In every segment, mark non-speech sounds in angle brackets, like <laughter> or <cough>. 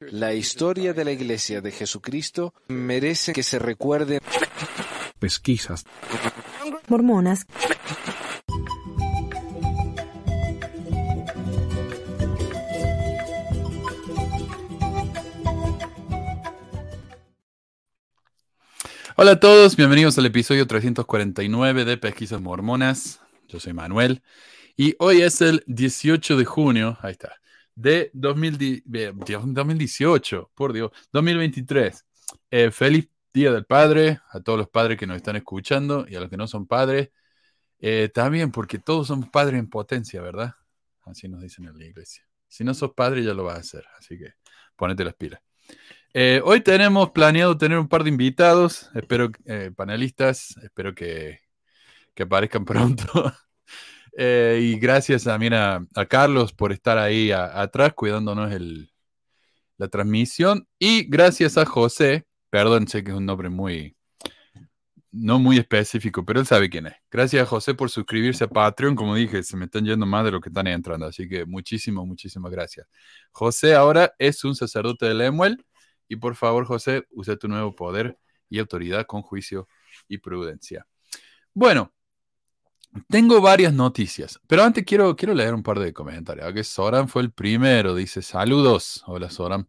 La historia de la Iglesia de Jesucristo merece que se recuerde. Pesquisas. Mormonas. Hola a todos, bienvenidos al episodio 349 de Pesquisas Mormonas. Yo soy Manuel y hoy es el 18 de junio, ahí está, de 2018, por Dios, 2023. Eh, feliz Día del Padre a todos los padres que nos están escuchando y a los que no son padres. Eh, también porque todos somos padres en potencia, ¿verdad? Así nos dicen en la iglesia. Si no sos padre ya lo vas a hacer, así que ponete las pilas. Eh, hoy tenemos planeado tener un par de invitados, espero, eh, panelistas, espero que, que aparezcan <laughs> pronto. Eh, y gracias también a, a, Carlos por estar ahí atrás cuidándonos el, la transmisión. Y gracias a José, perdón, sé que es un nombre muy, no muy específico, pero él sabe quién es. Gracias a José por suscribirse a Patreon. Como dije, se me están yendo más de lo que están entrando. Así que muchísimas, muchísimas gracias. José ahora es un sacerdote de Lemuel y por favor, José, usa tu nuevo poder y autoridad con juicio y prudencia. Bueno, tengo varias noticias, pero antes quiero, quiero leer un par de comentarios. Que Soran fue el primero, dice saludos. Hola Soran.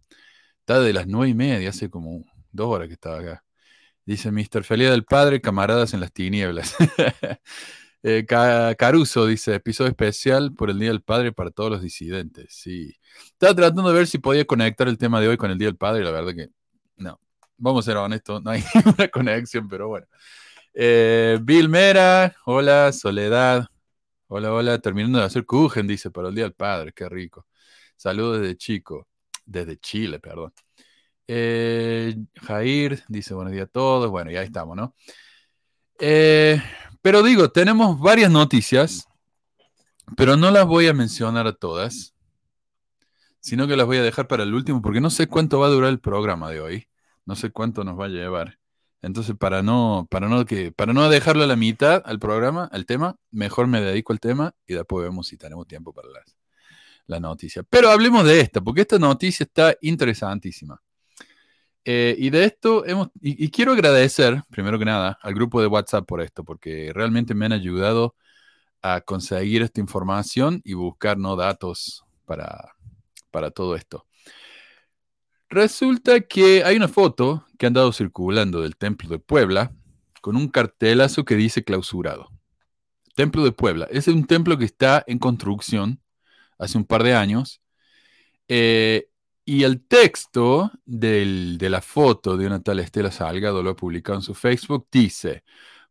Está de las nueve y media, hace como dos horas que estaba acá. Dice Mr. Feliz del Padre, camaradas en las tinieblas. <laughs> eh, Caruso dice, episodio especial por el Día del Padre para todos los disidentes. Sí. Estaba tratando de ver si podía conectar el tema de hoy con el Día del Padre, la verdad que no. Vamos a ser honestos, no hay <laughs> ninguna conexión, pero bueno. Eh, Bill Mera, hola, Soledad. Hola, hola, terminando de hacer Kuchen, dice, para el Día del Padre, qué rico. Saludos desde Chico, desde Chile, perdón. Eh, Jair dice buenos días a todos. Bueno, ya estamos, ¿no? Eh, pero digo, tenemos varias noticias, pero no las voy a mencionar a todas sino que las voy a dejar para el último porque no sé cuánto va a durar el programa de hoy, no sé cuánto nos va a llevar. Entonces, para no, para no, que, para no dejarlo a la mitad al programa, al tema, mejor me dedico al tema y después vemos si tenemos tiempo para las, la noticia. Pero hablemos de esta, porque esta noticia está interesantísima. Eh, y de esto hemos, y, quiero agradecer, primero que nada, al grupo de WhatsApp por esto, porque realmente me han ayudado a conseguir esta información y buscar datos para, para todo esto. Resulta que hay una foto que ha andado circulando del Templo de Puebla con un cartelazo que dice clausurado. Templo de Puebla. Es un templo que está en construcción hace un par de años. Eh, y el texto de la foto de una tal Estela Salgado, lo ha publicado en su Facebook, dice,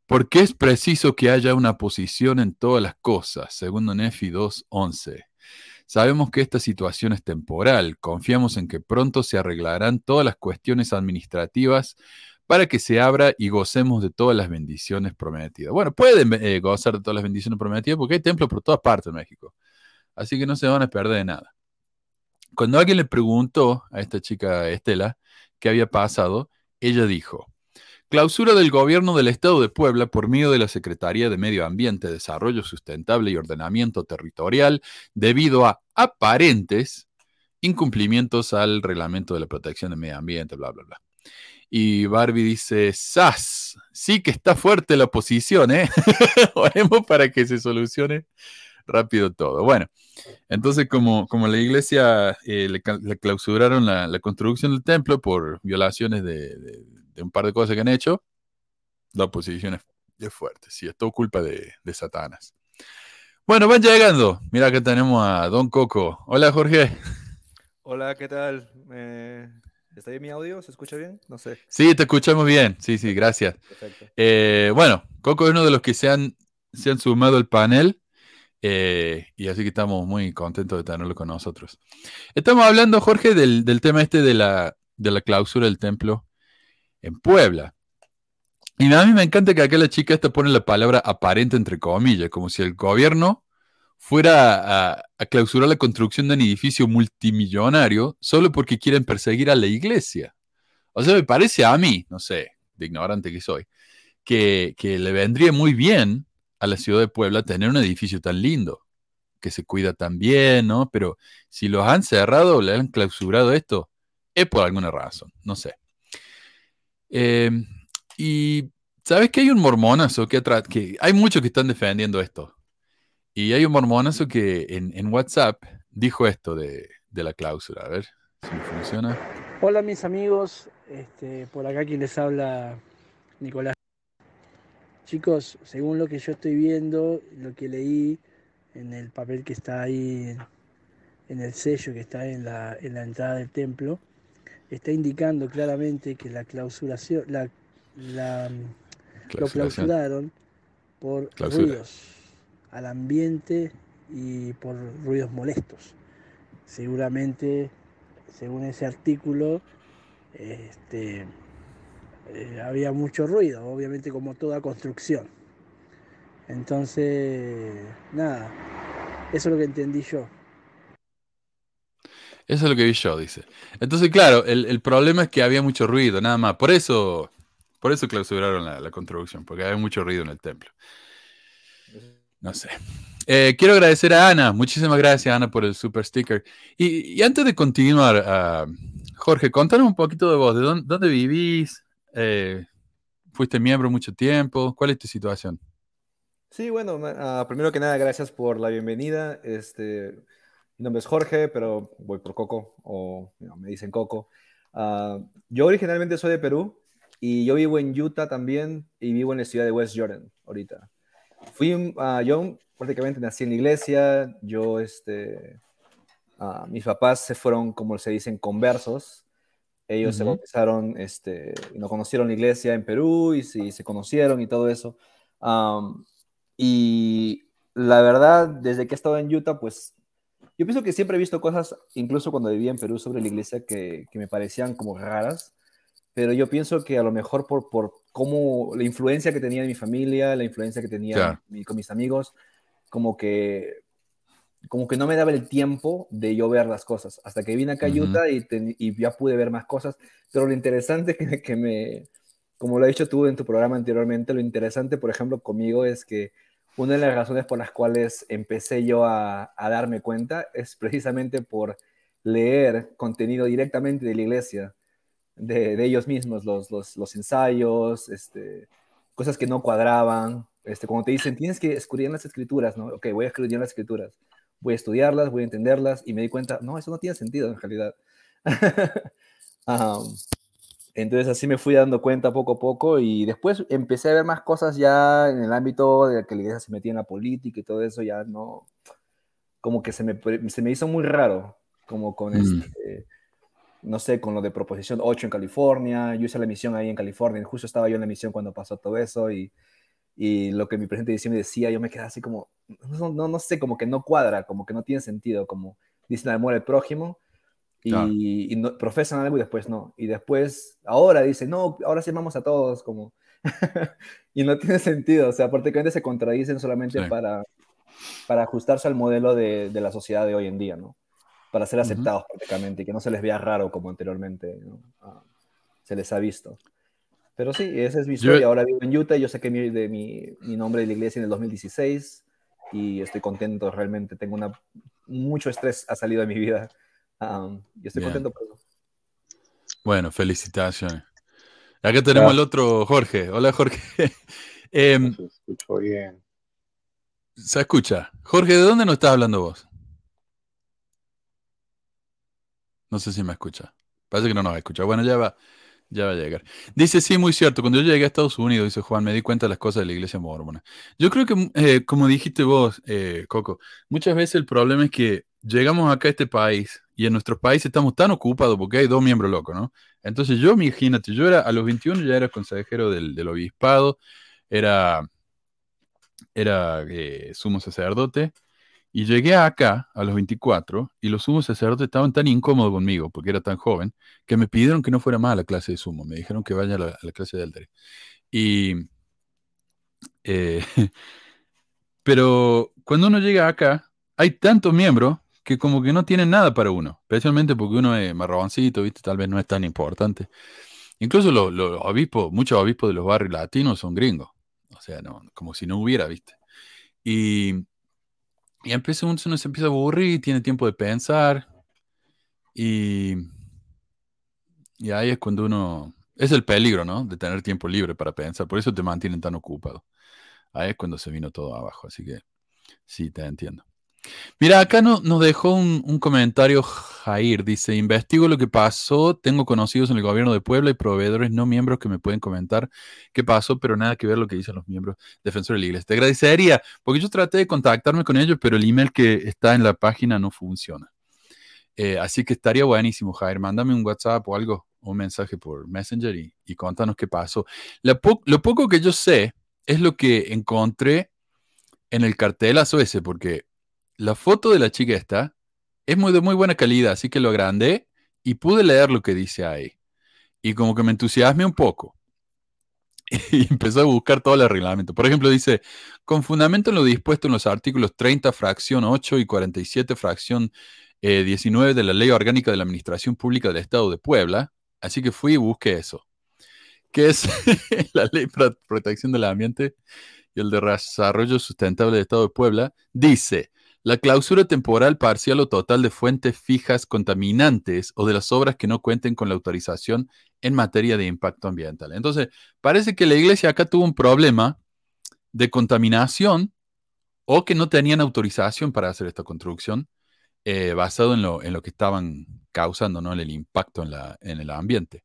porque es preciso que haya una posición en todas las cosas, segundo Nefi 2.11. Sabemos que esta situación es temporal. Confiamos en que pronto se arreglarán todas las cuestiones administrativas para que se abra y gocemos de todas las bendiciones prometidas. Bueno, pueden eh, gozar de todas las bendiciones prometidas porque hay templos por todas partes en México. Así que no se van a perder de nada. Cuando alguien le preguntó a esta chica Estela qué había pasado, ella dijo, Clausura del Gobierno del Estado de Puebla por medio de la Secretaría de Medio Ambiente, Desarrollo Sustentable y Ordenamiento Territorial debido a aparentes incumplimientos al Reglamento de la Protección del Medio Ambiente, bla, bla, bla. Y Barbie dice, ¡Sas! Sí que está fuerte la oposición, ¿eh? <laughs> Oremos para que se solucione rápido todo. Bueno, entonces como, como la iglesia eh, le, le, clausuraron la, la, construcción del templo por violaciones de, de de un par de cosas que han hecho, la oposición es, fuerte. Sí, es todo culpa de, de Satanás. Bueno, van llegando. Mira que tenemos a Don Coco. Hola, Jorge. Hola, ¿qué tal? Eh, ¿Está bien mi audio? ¿Se escucha bien? No sé. Sí, te escuchamos bien. Sí, sí, gracias. Perfecto. Eh, bueno, Coco es uno de los que se han, se han sumado al panel. Eh, y así que estamos muy contentos de tenerlo con nosotros. Estamos hablando, Jorge, del, del tema este de la, de la clausura del templo en Puebla. Y a mí me encanta que acá la chica esta pone la palabra aparente entre comillas, como si el gobierno fuera a, clausurar la construcción de un edificio multimillonario solo porque quieren perseguir a la iglesia. O sea, me parece a mí, no sé, de ignorante que soy, que, que le vendría muy bien a la ciudad de Puebla tener un edificio tan lindo, que se cuida tan bien, ¿no? Pero si los han cerrado, le han clausurado esto, es por alguna razón, no sé. Eh, y sabes que hay un mormonazo que, que hay muchos que están defendiendo esto. Y hay un mormonazo que en, WhatsApp dijo esto de, la cláusula. A ver si funciona. Hola mis amigos, este, por acá quien les habla Nicolás. Chicos, según lo que yo estoy viendo, lo que leí en el papel que está ahí, en el sello que está en la, en la entrada del templo, está indicando claramente que la clausuración, la, la, lo clausuraron por ruidos al ambiente y por ruidos molestos. Seguramente, según ese artículo, este, eh, había mucho ruido, obviamente como toda construcción. Entonces, nada, eso es lo que entendí yo. Eso es lo que vi yo, dice. Entonces, claro, el, problema es que había mucho ruido, nada más. Por eso, por eso clausuraron la, construcción, porque había mucho ruido en el templo. No sé. Eh, quiero agradecer a Ana. Muchísimas gracias, Ana, por el super sticker. Y, antes de continuar, ah, Jorge, contanos un poquito de vos. ¿De dónde, vivís? Eh, ¿Fuiste miembro mucho tiempo? ¿Cuál es tu situación? Sí, bueno, ah, primero que nada, gracias por la bienvenida. Este, mi nombre es Jorge, pero voy por Coco, o me dicen Coco. Ah, yo originalmente soy de Perú y yo vivo en Utah también y vivo en la ciudad de West Jordan ahorita. Fui, uh, yo prácticamente nací en la iglesia, yo, este, mis papás se fueron, como se dicen, conversos. Ellos se bautizaron, este, no conocieron la iglesia en Perú y, y se conocieron y todo eso. Um, y la verdad, desde que he estado en Utah, pues yo pienso que siempre he visto cosas, incluso cuando vivía en Perú, sobre la iglesia que, que me parecían como raras, pero yo pienso que a lo mejor por, por cómo la influencia que tenía en mi familia, la influencia que tenía con mis amigos, como que, como que no me daba el tiempo de yo ver las cosas, hasta que vine acá a Utah y, y, ya pude ver más cosas, pero lo interesante <laughs> que, que me, como lo has dicho tú en tu programa anteriormente, lo interesante, por ejemplo, conmigo es que una de las razones por las cuales empecé yo a, darme cuenta es precisamente por leer contenido directamente de la iglesia, de, ellos mismos, los, los, ensayos, este, cosas que no cuadraban. Este, como te dicen, tienes que escribir las escrituras, ¿no? Ok, voy a escribir las escrituras, voy a estudiarlas, voy a entenderlas, y me di cuenta, no, eso no tiene sentido en realidad. <laughs> um, Entonces así me fui dando cuenta poco a poco y después empecé a ver más cosas ya en el ámbito de que la iglesia se metía en la política y todo eso, ya no, como que se me, se me hizo muy raro, como con mm. este, no sé, con lo de Proposición 8 en California, yo hice la misión ahí en California, justo estaba yo en la misión cuando pasó todo eso y, y lo que mi presidente me decía, yo me quedaba así como, no, no, no, sé, como que no cuadra, como que no tiene sentido, como dicen amor al prójimo, y, no, profesan algo y después no. Y después, ahora dice no, ahora sí vamos a todos, como... <laughs> y no tiene sentido, o sea, prácticamente se contradicen solamente para, para ajustarse al modelo de, de, la sociedad de hoy en día, ¿no? Para ser aceptados prácticamente y que no se les vea raro como anteriormente ah, se les ha visto. Pero sí, esa es mi historia. Ahora vivo en Utah, yo saqué mi, de mi, mi nombre de la iglesia en el 2016 y estoy contento, realmente tengo una, mucho estrés ha salido de mi vida y estoy contento por eso. Bueno, felicitaciones. Acá tenemos al otro Jorge. Hola, Jorge. <laughs> Em, se escucha bien. Se escucha. Jorge, ¿de dónde nos estás hablando vos? No sé si me escucha. Parece que no nos escucha. Bueno, ya va, ya va a llegar. Dice, sí, muy cierto. Cuando yo llegué a Estados Unidos, dice Juan, me di cuenta de las cosas de la iglesia mormona. Yo creo que, eh, como dijiste vos, eh, Coco, muchas veces el problema es que llegamos acá a este país y en nuestros países estamos tan ocupados porque hay dos miembros locos, ¿no? Entonces yo, imagínate, yo era a los 21 ya era consejero del, obispado, era, era eh, sumo sacerdote, y llegué acá a los 24 y los sumos sacerdotes estaban tan incómodos conmigo porque era tan joven que me pidieron que no fuera más a la clase de sumo, me dijeron que vaya a la, clase de alter. Y, eh, <laughs> pero cuando uno llega acá, hay tantos miembros que como que no tienen nada para uno, especialmente porque uno es marroncito, ¿viste? Tal vez no es tan importante. Incluso los, obispos, muchos obispos de los barrios latinos son gringos, o sea, no, como si no hubiera, ¿viste? Y, y empieza, uno, se empieza a aburrir, tiene tiempo de pensar y, Y ahí es cuando uno... Es el peligro, ¿no? De tener tiempo libre para pensar. Por eso te mantienen tan ocupado. Ahí es cuando se vino todo abajo. Así que sí, te entiendo. Mira, acá no, nos dejó un, comentario Jair. Dice, investigo lo que pasó. Tengo conocidos en el gobierno de Puebla y proveedores no miembros que me pueden comentar qué pasó, pero nada que ver lo que dicen los miembros defensores de la iglesia. Te agradecería, porque yo traté de contactarme con ellos, pero el email que está en la página no funciona. Eh, así que estaría buenísimo, Jair. Mándame un WhatsApp o algo, un mensaje por Messenger y, y contanos qué pasó. Lo poco que yo sé es lo que encontré en el cartelazo ese, porque la foto de la chica esta es muy de muy buena calidad, así que lo agrandé y pude leer lo que dice ahí. Y como que me entusiasme un poco. <laughs> Y empezó a buscar todo el reglamento. Por ejemplo, dice, con fundamento en lo dispuesto en los artículos 30, fracción 8 y 47, fracción 19 eh, de la Ley Orgánica de la Administración Pública del Estado de Puebla. Así que fui y busqué eso. Que es <laughs> la Ley para Protección del Ambiente y el Desarrollo Sustentable del Estado de Puebla. Dice, la clausura temporal parcial o total de fuentes fijas contaminantes o de las obras que no cuenten con la autorización en materia de impacto ambiental. Entonces, parece que la iglesia acá tuvo un problema de contaminación o que no tenían autorización para hacer esta construcción eh, basado en lo, en lo, que estaban causando, ¿no? el impacto en, la, en el ambiente.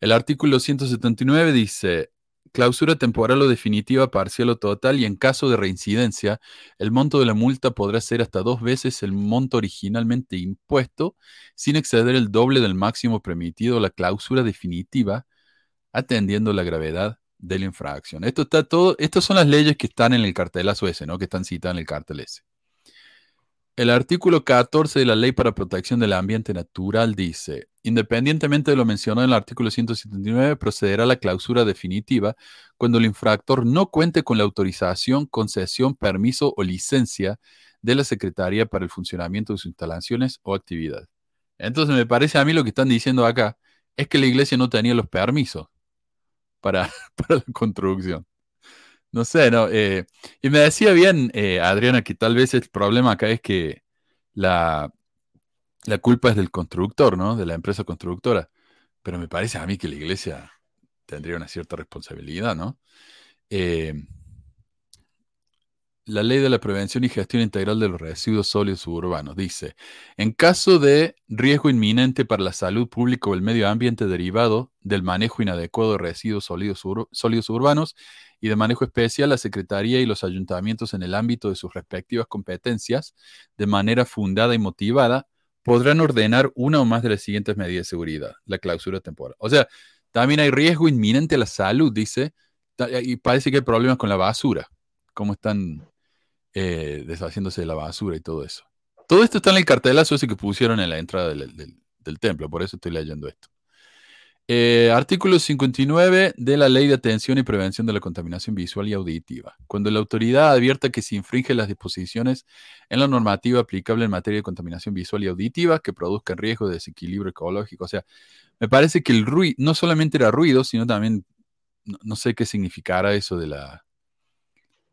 El artículo 179 dice, clausura temporal o definitiva, parcial o total, y en caso de reincidencia, el monto de la multa podrá ser hasta dos veces el monto originalmente impuesto, sin exceder el doble del máximo permitido la clausura definitiva, atendiendo la gravedad de la infracción. Esto está todo, estas son las leyes que están en el cartelazo ese, ¿no? Que están citadas en el cartel ese. El artículo 14 de la Ley para Protección del Ambiente Natural dice, independientemente de lo mencionado en el artículo 179, procederá a la clausura definitiva cuando el infractor no cuente con la autorización, concesión, permiso o licencia de la Secretaría para el funcionamiento de sus instalaciones o actividades. Entonces me parece a mí lo que están diciendo acá es que la iglesia no tenía los permisos para, <laughs> para la construcción. No sé, no. Eh, y me decía bien, eh, Adriana, que tal vez el problema acá es que la, la culpa es del constructor, ¿no? De la empresa constructora. Pero me parece a mí que la iglesia tendría una cierta responsabilidad, ¿no? Eh, la ley de la prevención y gestión integral de los residuos sólidos urbanos dice, en caso de riesgo inminente para la salud pública o el medio ambiente derivado del manejo inadecuado de residuos sólidos, sólidos urbanos y de manejo especial, la Secretaría y los ayuntamientos en el ámbito de sus respectivas competencias, de manera fundada y motivada, podrán ordenar una o más de las siguientes medidas de seguridad, la clausura temporal. O sea, también hay riesgo inminente a la salud, dice, y parece que hay problemas con la basura, cómo están eh, deshaciéndose de la basura y todo eso. Todo esto está en el cartelazo ese que pusieron en la entrada del, templo, por eso estoy leyendo esto. Eh, artículo 59 de la Ley de Atención y Prevención de la Contaminación Visual y Auditiva. Cuando la autoridad advierta que se infringe las disposiciones en la normativa aplicable en materia de contaminación visual y auditiva que produzcan riesgo de desequilibrio ecológico. O sea, me parece que el ruido no solamente era ruido, sino también, no sé qué significará eso de la,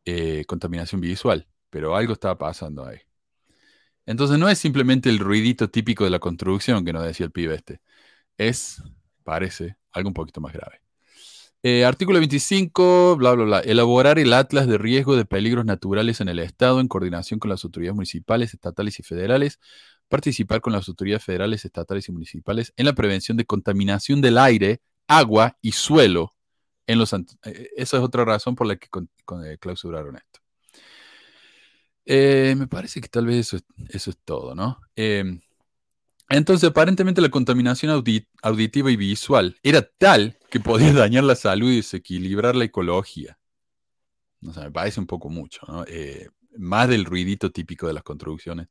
eh, contaminación visual, pero algo estaba pasando ahí. Entonces no es simplemente el ruidito típico de la construcción que nos decía el pibe este, es, parece, algo un poquito más grave. Eh, artículo 25, bla, bla, bla. Elaborar el atlas de riesgo de peligros naturales en el Estado en coordinación con las autoridades municipales, estatales y federales. Participar con las autoridades federales, estatales y municipales en la prevención de contaminación del aire, agua y suelo en los, eh, esa es otra razón por la que eh, clausuraron esto. Eh, me parece que tal vez eso, es todo, ¿no? Entonces, aparentemente la contaminación auditiva y visual era tal que podía dañar la salud y desequilibrar la ecología. No sé, me parece un poco mucho, ¿no? más del ruidito típico de las construcciones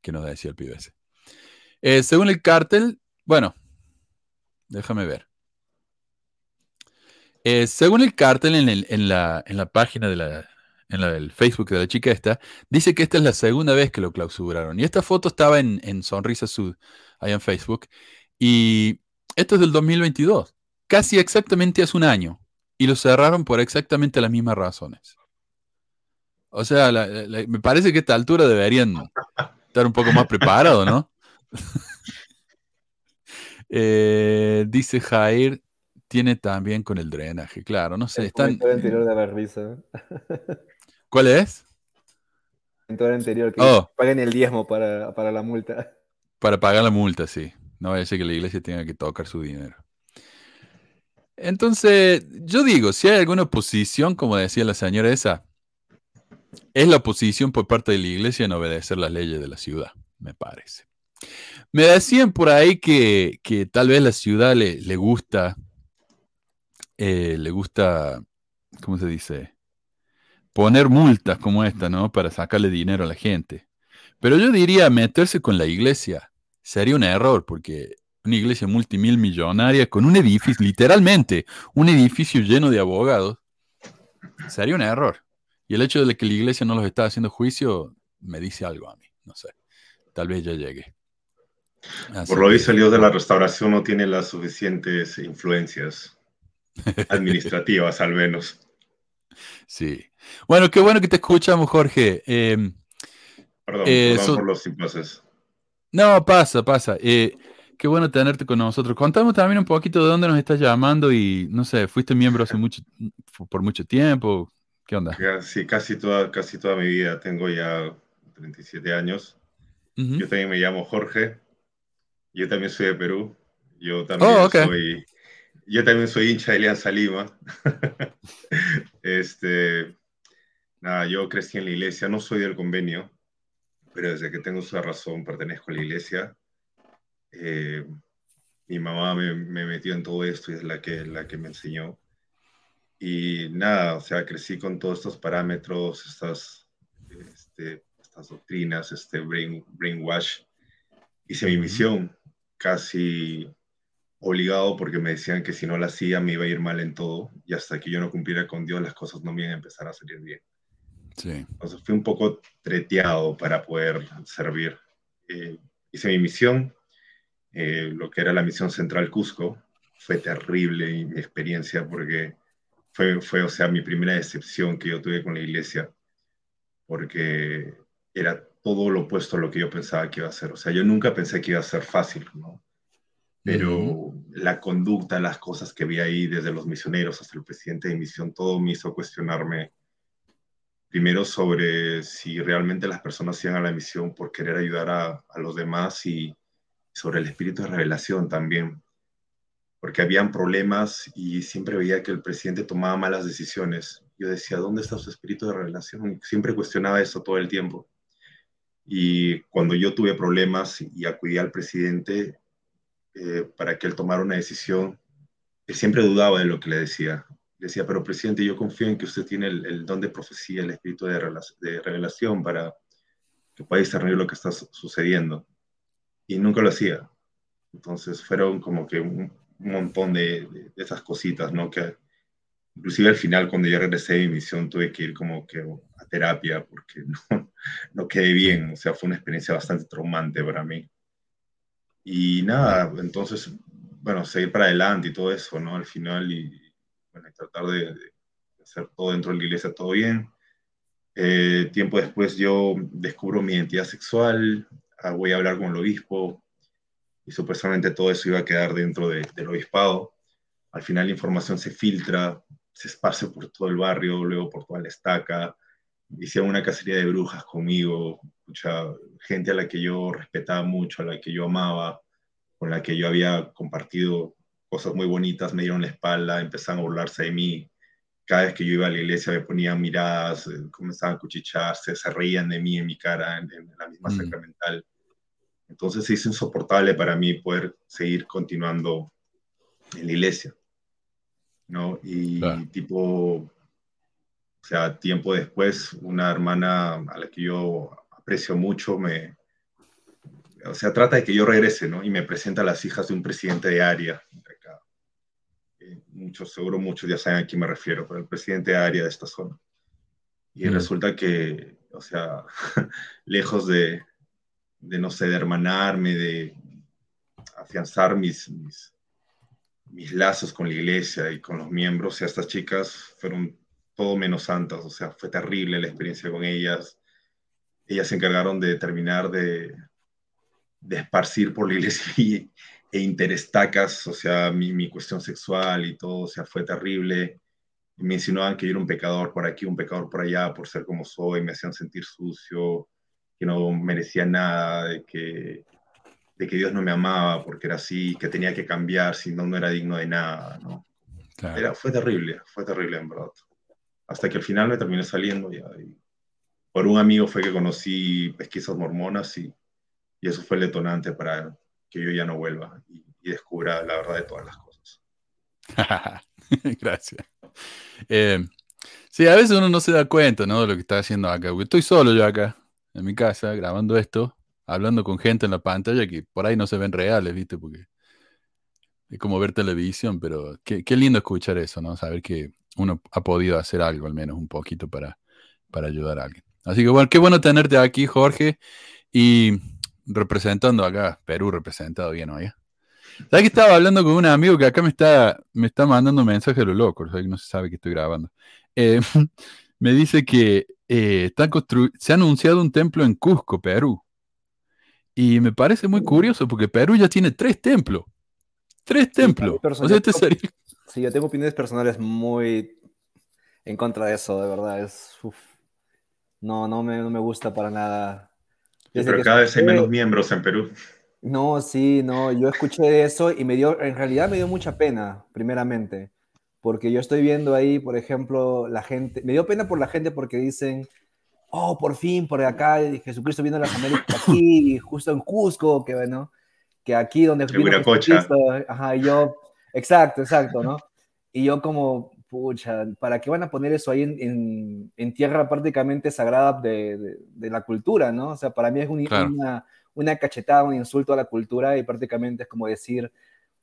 que nos decía el PBS. según el cártel, bueno, déjame ver. Eh, según el cártel en, la, página de la, en del Facebook de la chica esta, dice que esta es la segunda vez que lo clausuraron. Y esta foto estaba en, Sonrisa Sud, ahí en Facebook. Y esto es del 2022, casi exactamente hace un año. Y lo cerraron por exactamente las mismas razones. O sea, me parece que a esta altura deberían <laughs> estar un poco más preparados, ¿no? <laughs> Eh, dice Jair, tiene también con el drenaje, claro, no sé, El están... de la risa. <laughs> ¿Cuál es? El comentario anterior que Oh. paguen el diezmo para, para la multa. Para pagar la multa, sí. No vaya a ser que la iglesia tenga que tocar su dinero. Entonces, yo digo, si hay alguna oposición, como decía la señora esa, es la oposición por parte de la iglesia en obedecer las leyes de la ciudad, me parece. Me decían por ahí que, que tal vez la ciudad le, le gusta, eh, le gusta, ¿cómo se dice? Poner multas como esta, ¿no? Para sacarle dinero a la gente. Pero yo diría, meterse con la iglesia sería un error, porque una iglesia multimil millonaria con un edificio, literalmente, un edificio lleno de abogados, sería un error. Y el hecho de que la iglesia no los está haciendo juicio me dice algo a mí, no sé. Tal vez ya llegue. Así Por lo visto, el Dios de la restauración no tiene las suficientes influencias <laughs> administrativas, al menos. Sí. Bueno, qué bueno que te escuchamos, Jorge. Eh, Perdón, Eh, perdón so- por los impases. no, pasa, pasa. Eh, qué bueno tenerte con nosotros. Contamos también un poquito de dónde nos estás llamando y, no sé, fuiste miembro hace mucho, por mucho tiempo. ¿Qué onda? Casi, casi, toda, casi toda mi vida. Tengo ya 37 años. Ujú. Yo también me llamo Jorge. Yo también soy de Perú. Yo también Oh, ok. soy. Yo también soy hincha de Alianza Lima. <laughs> este, nada, yo crecí en la iglesia, no soy del convenio, pero desde que tengo esa razón pertenezco a la iglesia. Eh, mi mamá me, me metió en todo esto y es la que, la que me enseñó. Y nada, o sea, crecí con todos estos parámetros, estas, este, estas doctrinas, este brain, brainwash. Hice mi misión casi obligado porque me decían que si no la hacía me iba a ir mal en todo y hasta que yo no cumpliera con Dios las cosas no me iban a empezar a salir bien. Sí. Entonces fui un poco treteado para poder servir. Eh, hice mi misión, eh, lo que era la misión central Cusco. Fue terrible mi experiencia porque fue, fue, o sea, mi primera decepción que yo tuve con la iglesia, porque era todo lo opuesto a lo que yo pensaba que iba a ser. O sea, yo nunca pensé que iba a ser fácil, ¿no? Pero la conducta, las cosas que vi ahí, desde los misioneros hasta el presidente de misión, todo me hizo cuestionarme primero sobre si realmente las personas iban a la misión por querer ayudar a, a los demás y sobre el espíritu de revelación también, porque habían problemas y siempre veía que el presidente tomaba malas decisiones. Yo decía, ¿dónde está su espíritu de revelación? Siempre cuestionaba eso todo el tiempo. Y cuando yo tuve problemas y acudí al presidente eh, para que él tomara una decisión, él siempre dudaba de lo que le decía. Decía, pero presidente, yo confío en que usted tiene el, el don de profecía, el espíritu de, de revelación para que pueda discernir lo que está su sucediendo. Y nunca lo hacía. Entonces fueron como que un, un montón de, de, esas cositas, ¿no? Que inclusive al final, cuando yo regresé de mi misión, tuve que ir como que a terapia porque <laughs> no, no quedé bien. O sea, fue una experiencia bastante traumante para mí. Y nada, entonces, bueno, seguir para adelante y todo eso, ¿no? Al final y, bueno, tratar de, de, hacer todo dentro de la iglesia, todo bien. Eh, tiempo después yo descubro mi identidad sexual, ah, voy a hablar con el obispo y supuestamente todo eso iba a quedar dentro de, del obispado. Al final la información se filtra, se esparce por todo el barrio, luego por toda la estaca. Hicieron una cacería de brujas conmigo, gente a la que yo respetaba mucho, a la que yo amaba, con la que yo había compartido cosas muy bonitas, me dieron la espalda, empezaron a burlarse de mí. Cada vez que yo iba a la iglesia me ponían miradas, eh, comenzaban a cuchicharse, se reían de mí en mi cara, en, en la misma mm. sacramental. Entonces se hizo insoportable para mí poder seguir continuando en la iglesia. ¿no? Y claro. tipo, o sea, tiempo después, una hermana a la que yo aprecio mucho me, o sea, trata de que yo regrese, ¿no? Y me presenta a las hijas de un presidente de área. Eh, muchos, seguro muchos ya saben a quién me refiero, pero el presidente de área de esta zona. Y mm. resulta que, o sea, <laughs> lejos de, de, no sé, de hermanarme, de afianzar mis, mis, mis lazos con la iglesia y con los miembros, o sea, estas chicas fueron todo menos santas, o sea, fue terrible la experiencia con ellas. Ellas se encargaron de terminar de, de esparcir por la iglesia <laughs> e interestacas, o sea, mi, mi, cuestión sexual y todo, o sea, fue terrible. Me insinuaban que yo era un pecador por aquí, un pecador por allá, por ser como soy, me hacían sentir sucio, que no merecía nada, de que, de que Dios no me amaba porque era así, que tenía que cambiar, si no, no era digno de nada, ¿no? Era, fue terrible, fue terrible en verdad. Hasta que al final me terminé saliendo ya. Y por un amigo fue que conocí pesquisas mormonas y, eso fue el detonante para que yo ya no vuelva y, y descubra la verdad de todas las cosas. <laughs> Gracias. Eh, sí, a veces uno no se da cuenta, ¿no? De lo que está haciendo acá. estoy solo yo acá, en mi casa, grabando esto, hablando con gente en la pantalla que por ahí no se ven reales, ¿viste? Porque es como ver televisión, pero qué, qué lindo escuchar eso, ¿no? Saber que uno ha podido hacer algo, al menos un poquito, para, para ayudar a alguien. Así que bueno, qué bueno tenerte aquí, Jorge, y representando acá, Perú representado bien hoy. ¿Sabes que estaba hablando con un amigo que acá me está, me está mandando mensajes de lo loco? O sea, que no se sabe que estoy grabando. Eh, <laughs> me dice que eh, se ha anunciado un templo en Cusco, Perú. Y me parece muy curioso porque Perú ya tiene tres templos. Tres templos. o sea, este sería... Sí, yo tengo opiniones personales muy en contra de eso, de verdad. Es, No, no me, no me gusta para nada. pero cada vez hay menos miembros en Perú. No, sí, no, yo escuché eso y me dio, en realidad me dio mucha pena, primeramente, porque yo estoy viendo ahí, por ejemplo, la gente, me dio pena por la gente porque dicen, oh, por fin, por acá, Jesucristo vino a las Américas, aquí, justo en Cusco, que bueno, que aquí donde vino Jesucristo, ajá, y yo, exacto, exacto, ¿no? Y yo como, pucha, ¿para qué van a poner eso ahí en, en, tierra prácticamente sagrada de, de, la cultura, ¿no? O sea, para mí es un, una una cachetada, un insulto a la cultura y prácticamente es como decir,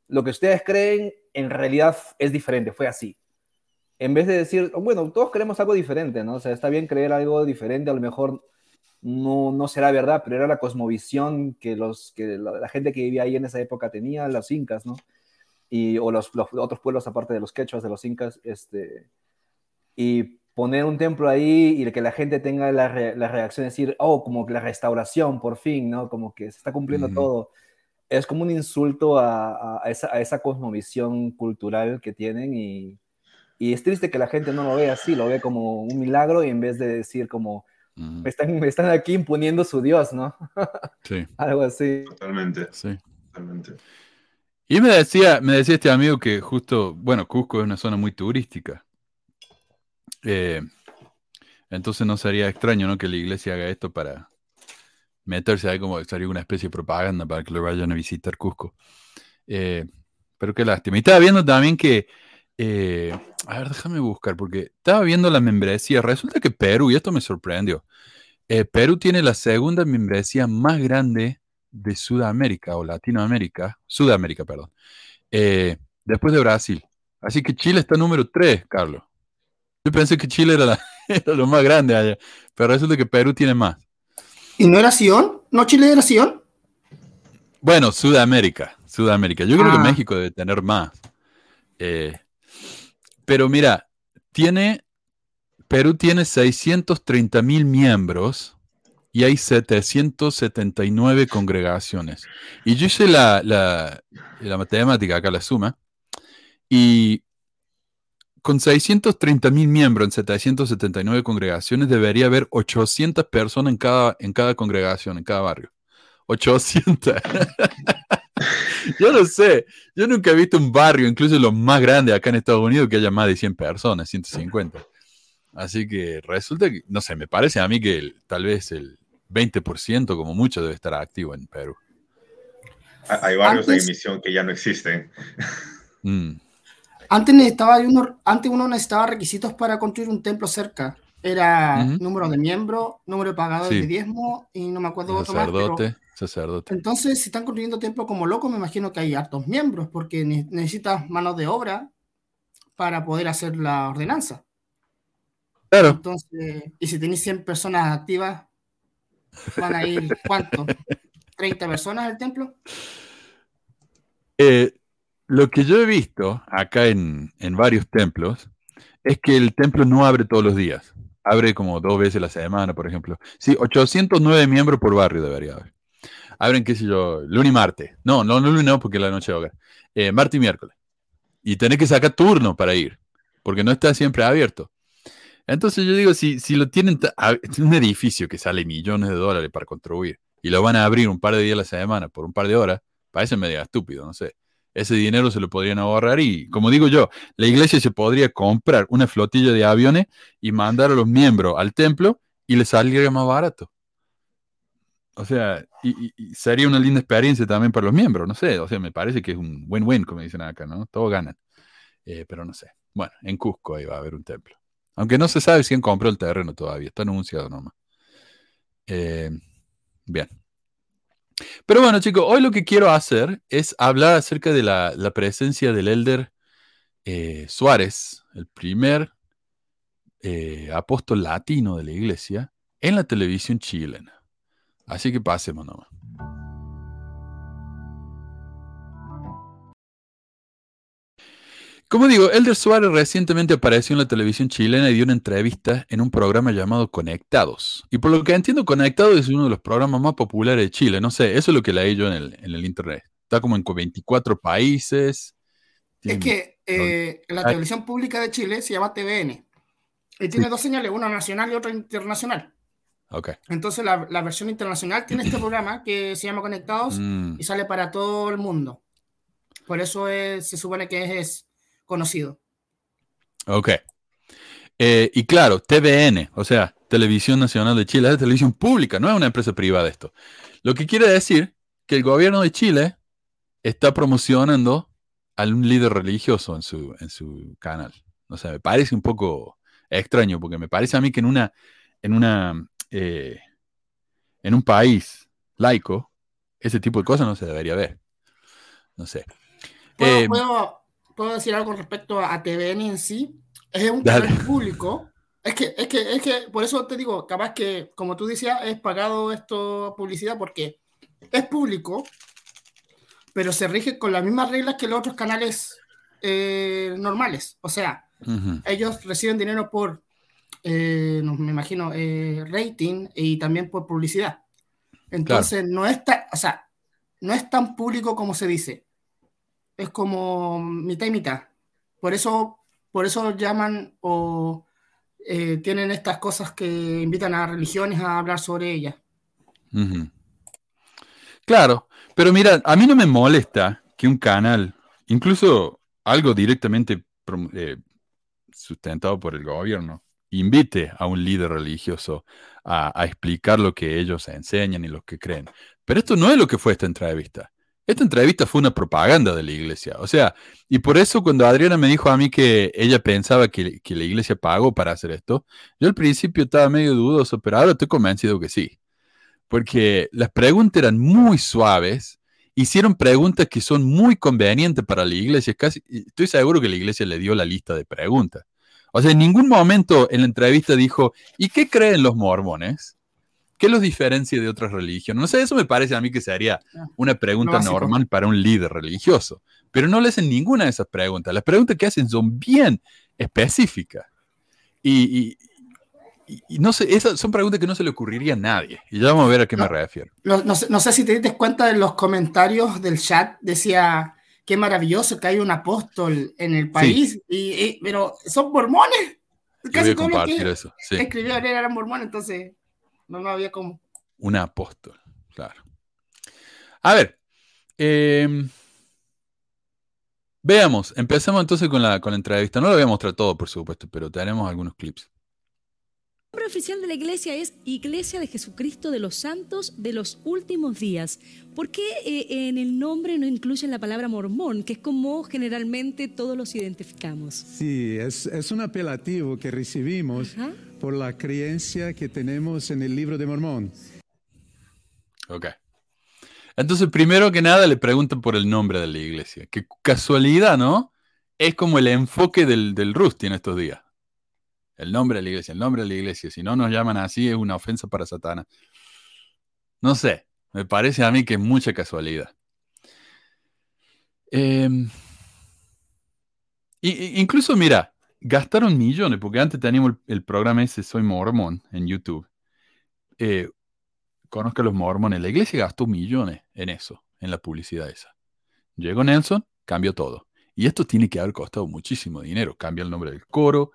lo que ustedes creen en realidad es diferente, fue así. En vez de decir, bueno, todos creemos algo diferente, ¿no? O sea, está bien creer algo diferente, a lo mejor no, no será verdad, pero era la cosmovisión que, los, que la, gente que vivía ahí en esa época tenía, los incas, ¿no? Y, o los, los otros pueblos aparte de los quechuas, de los incas, este, y poner un templo ahí y que la gente tenga la, reacción de decir, oh, como que la restauración, por fin, ¿no? Como que se está cumpliendo todo. Es como un insulto a, esa, a, esa, cosmovisión cultural que tienen y, y, es triste que la gente no lo ve así, lo ve como un milagro y en vez de decir como, me, están, me están aquí imponiendo su Dios, ¿no? sí. <laughs> Algo así. Totalmente. Sí. Totalmente. Y me decía, me decía este amigo que justo, bueno, Cusco es una zona muy turística. Eh, entonces no sería extraño ¿no? que la iglesia haga esto para meterse ahí como sería una especie de propaganda para que lo vayan a visitar Cusco. Eh, pero qué lástima. Y estaba viendo también que, eh, a ver, déjame buscar, porque estaba viendo la membresía. Resulta que Perú, y esto me sorprendió, Perú tiene la segunda membresía más grande de Sudamérica o Latinoamérica, Sudamérica, perdón, después de Brasil. Así que Chile está número 3, Carlos. Yo pensé que Chile <laughs> era, lo más grande allá, pero resulta que Perú tiene más. ¿Y no era Sion? ¿No Chile era Sion? Bueno, Sudamérica, Sudamérica. Yo creo que ah. México debe tener más. Eh, pero mira, tiene, Perú tiene 630 mil miembros y hay 779 congregaciones. Y yo hice la, la, la matemática, acá la suma, y con 630 mil miembros en 779 congregaciones, debería haber 800 personas en cada, en cada congregación, en cada barrio. 800. <laughs> yo no sé, yo nunca he visto un barrio, incluso los más grandes acá en Estados Unidos, que haya más de 100 personas, 150. Así que resulta que, no sé, me parece a mí que tal vez el 20% como mucho debe estar activo en Perú. Hay barrios de emisión que ya no existen. Mm. Antes, necesitaba uno, antes uno necesitaba requisitos para construir un templo cerca. Era número de miembros, número de pagadores de diezmo y no me acuerdo otro más. Pero... Sacerdote. Entonces, si están construyendo templos como locos, me imagino que hay hartos miembros porque necesitas manos de obra para poder hacer la ordenanza. Claro. Entonces, y si tenéis 100 personas activas, van a ir, ¿cuánto? ¿30 personas al templo? Eh, lo que yo he visto acá en, varios templos es que el templo no abre todos los días. Abre como dos veces la semana, por ejemplo. Sí, 809 miembros por barrio debería haber. abren, qué sé yo, lunes y martes. No, no, no lunes no, porque la noche hogar. Eh, martes y miércoles. Y tenés que sacar turno para ir, porque no está siempre abierto. Entonces yo digo, si, si lo tienen, un edificio que sale millones de dólares para construir y lo van a abrir un par de días a la semana por un par de horas, parece medio estúpido, no sé. Ese dinero se lo podrían ahorrar y, como digo yo, la iglesia se podría comprar una flotilla de aviones y mandar a los miembros al templo y les saldría más barato. O sea, y, sería una linda experiencia también para los miembros, no sé, o sea, me parece que es un win-win, como dicen acá, ¿no? Todos ganan. Eh, pero no sé. Bueno, en Cusco ahí va a haber un templo. Aunque no se sabe han comprado el terreno todavía, está anunciado nomás. Eh, bien. Pero bueno, chicos, hoy lo que quiero hacer es hablar acerca de la, presencia del elder eh, Suárez, el primer apóstol latino de la iglesia, en la televisión chilena. Así que pasemos nomás. Como digo, Elder Suárez recientemente apareció en la televisión chilena y dio una entrevista en un programa llamado Conectados. Y por lo que entiendo, Conectados es uno de los programas más populares de Chile. No sé, eso es lo que leí yo en el, internet. Está como en 24 países. Es que eh, la televisión pública de Chile se llama TVN. Y tiene dos señales, una nacional y otra internacional. Entonces la, versión internacional tiene este <clears throat> programa que se llama Conectados mm. y sale para todo el mundo. Por eso se supone que es, conocido. Ok. Eh, y claro, TVN, o sea, Televisión Nacional de Chile, es televisión pública, no es una empresa privada esto. Lo que quiere decir que el gobierno de Chile está promocionando a un líder religioso en su, en su canal. O sea, me parece un poco extraño, porque me parece a mí que en una, en una eh, en un país laico, ese tipo de cosas no se debería ver. No sé. Eh, ¿Puedo, decir algo respecto a TVN en sí? Es un canal público. Es que, es, que, es que, por eso te digo, capaz que, como tú decías, es pagado esto publicidad porque es público, pero se rige con las mismas reglas que los otros canales eh, normales. O sea, ellos reciben dinero por eh, me imagino, eh, rating y también por publicidad. Entonces, no, es tan, o sea, no es tan público como se dice. Es como mitad y mitad. Por eso, por eso llaman o eh, tienen estas cosas que invitan a religiones a hablar sobre ellas. Claro, pero mira, a mí no me molesta que un canal, incluso algo directamente sustentado por el gobierno, invite a un líder religioso a, explicar lo que ellos enseñan y lo que creen. Pero esto no es lo que fue esta entrevista. Esta entrevista fue una propaganda de la iglesia. O sea, y por eso cuando Adriana me dijo a mí que ella pensaba que, que, la iglesia pagó para hacer esto, yo al principio estaba medio dudoso, pero ahora estoy convencido que sí. Porque las preguntas eran muy suaves, hicieron preguntas que son muy convenientes para la iglesia. Casi, estoy seguro que la iglesia le dio la lista de preguntas. O sea, en ningún momento en la entrevista dijo, ¿y qué creen los mormones? ¿Qué los diferencia de otras religiones? No sé, eso me parece a mí que sería ah, una pregunta normal para un líder religioso. Pero no le hacen ninguna de esas preguntas. Las preguntas que hacen son bien específicas. Y, no sé, esas son preguntas que no se le ocurriría a nadie. Y ya vamos a ver a qué me refiero. No, sé, no, sé, si te diste cuenta de los comentarios del chat, decía, qué maravilloso que hay un apóstol en el país, y, pero son mormones. Casi todo lo que eso. eran mormones, entonces no, había como. Un apóstol, claro. A ver, em, veamos, empecemos entonces con la, con la entrevista. No lo voy a mostrar todo, por supuesto, pero tenemos algunos clips nombre oficial de la iglesia es Iglesia de Jesucristo de los Santos de los Últimos Días. ¿Por qué eh, en el nombre no incluyen la palabra mormón, que es como generalmente todos los identificamos? Sí, es, un apelativo que recibimos por la creencia que tenemos en el libro de Mormón. Ok. Entonces, primero que nada, le preguntan por el nombre de la iglesia. Qué casualidad, ¿no? Es como el enfoque del, del Rusty en estos días. El nombre de la iglesia, el nombre de la iglesia. Si no nos llaman así, es una ofensa para Satanás. No sé, me parece a mí que es mucha casualidad. Em, incluso, mira, gastaron millones, porque antes teníamos el, programa ese Soy Mormón en YouTube. Eh, conozca a los mormones. La iglesia gastó millones en eso, en la publicidad esa. Llegó Nelson, cambió todo. Y esto tiene que haber costado muchísimo dinero. Cambia el nombre del coro,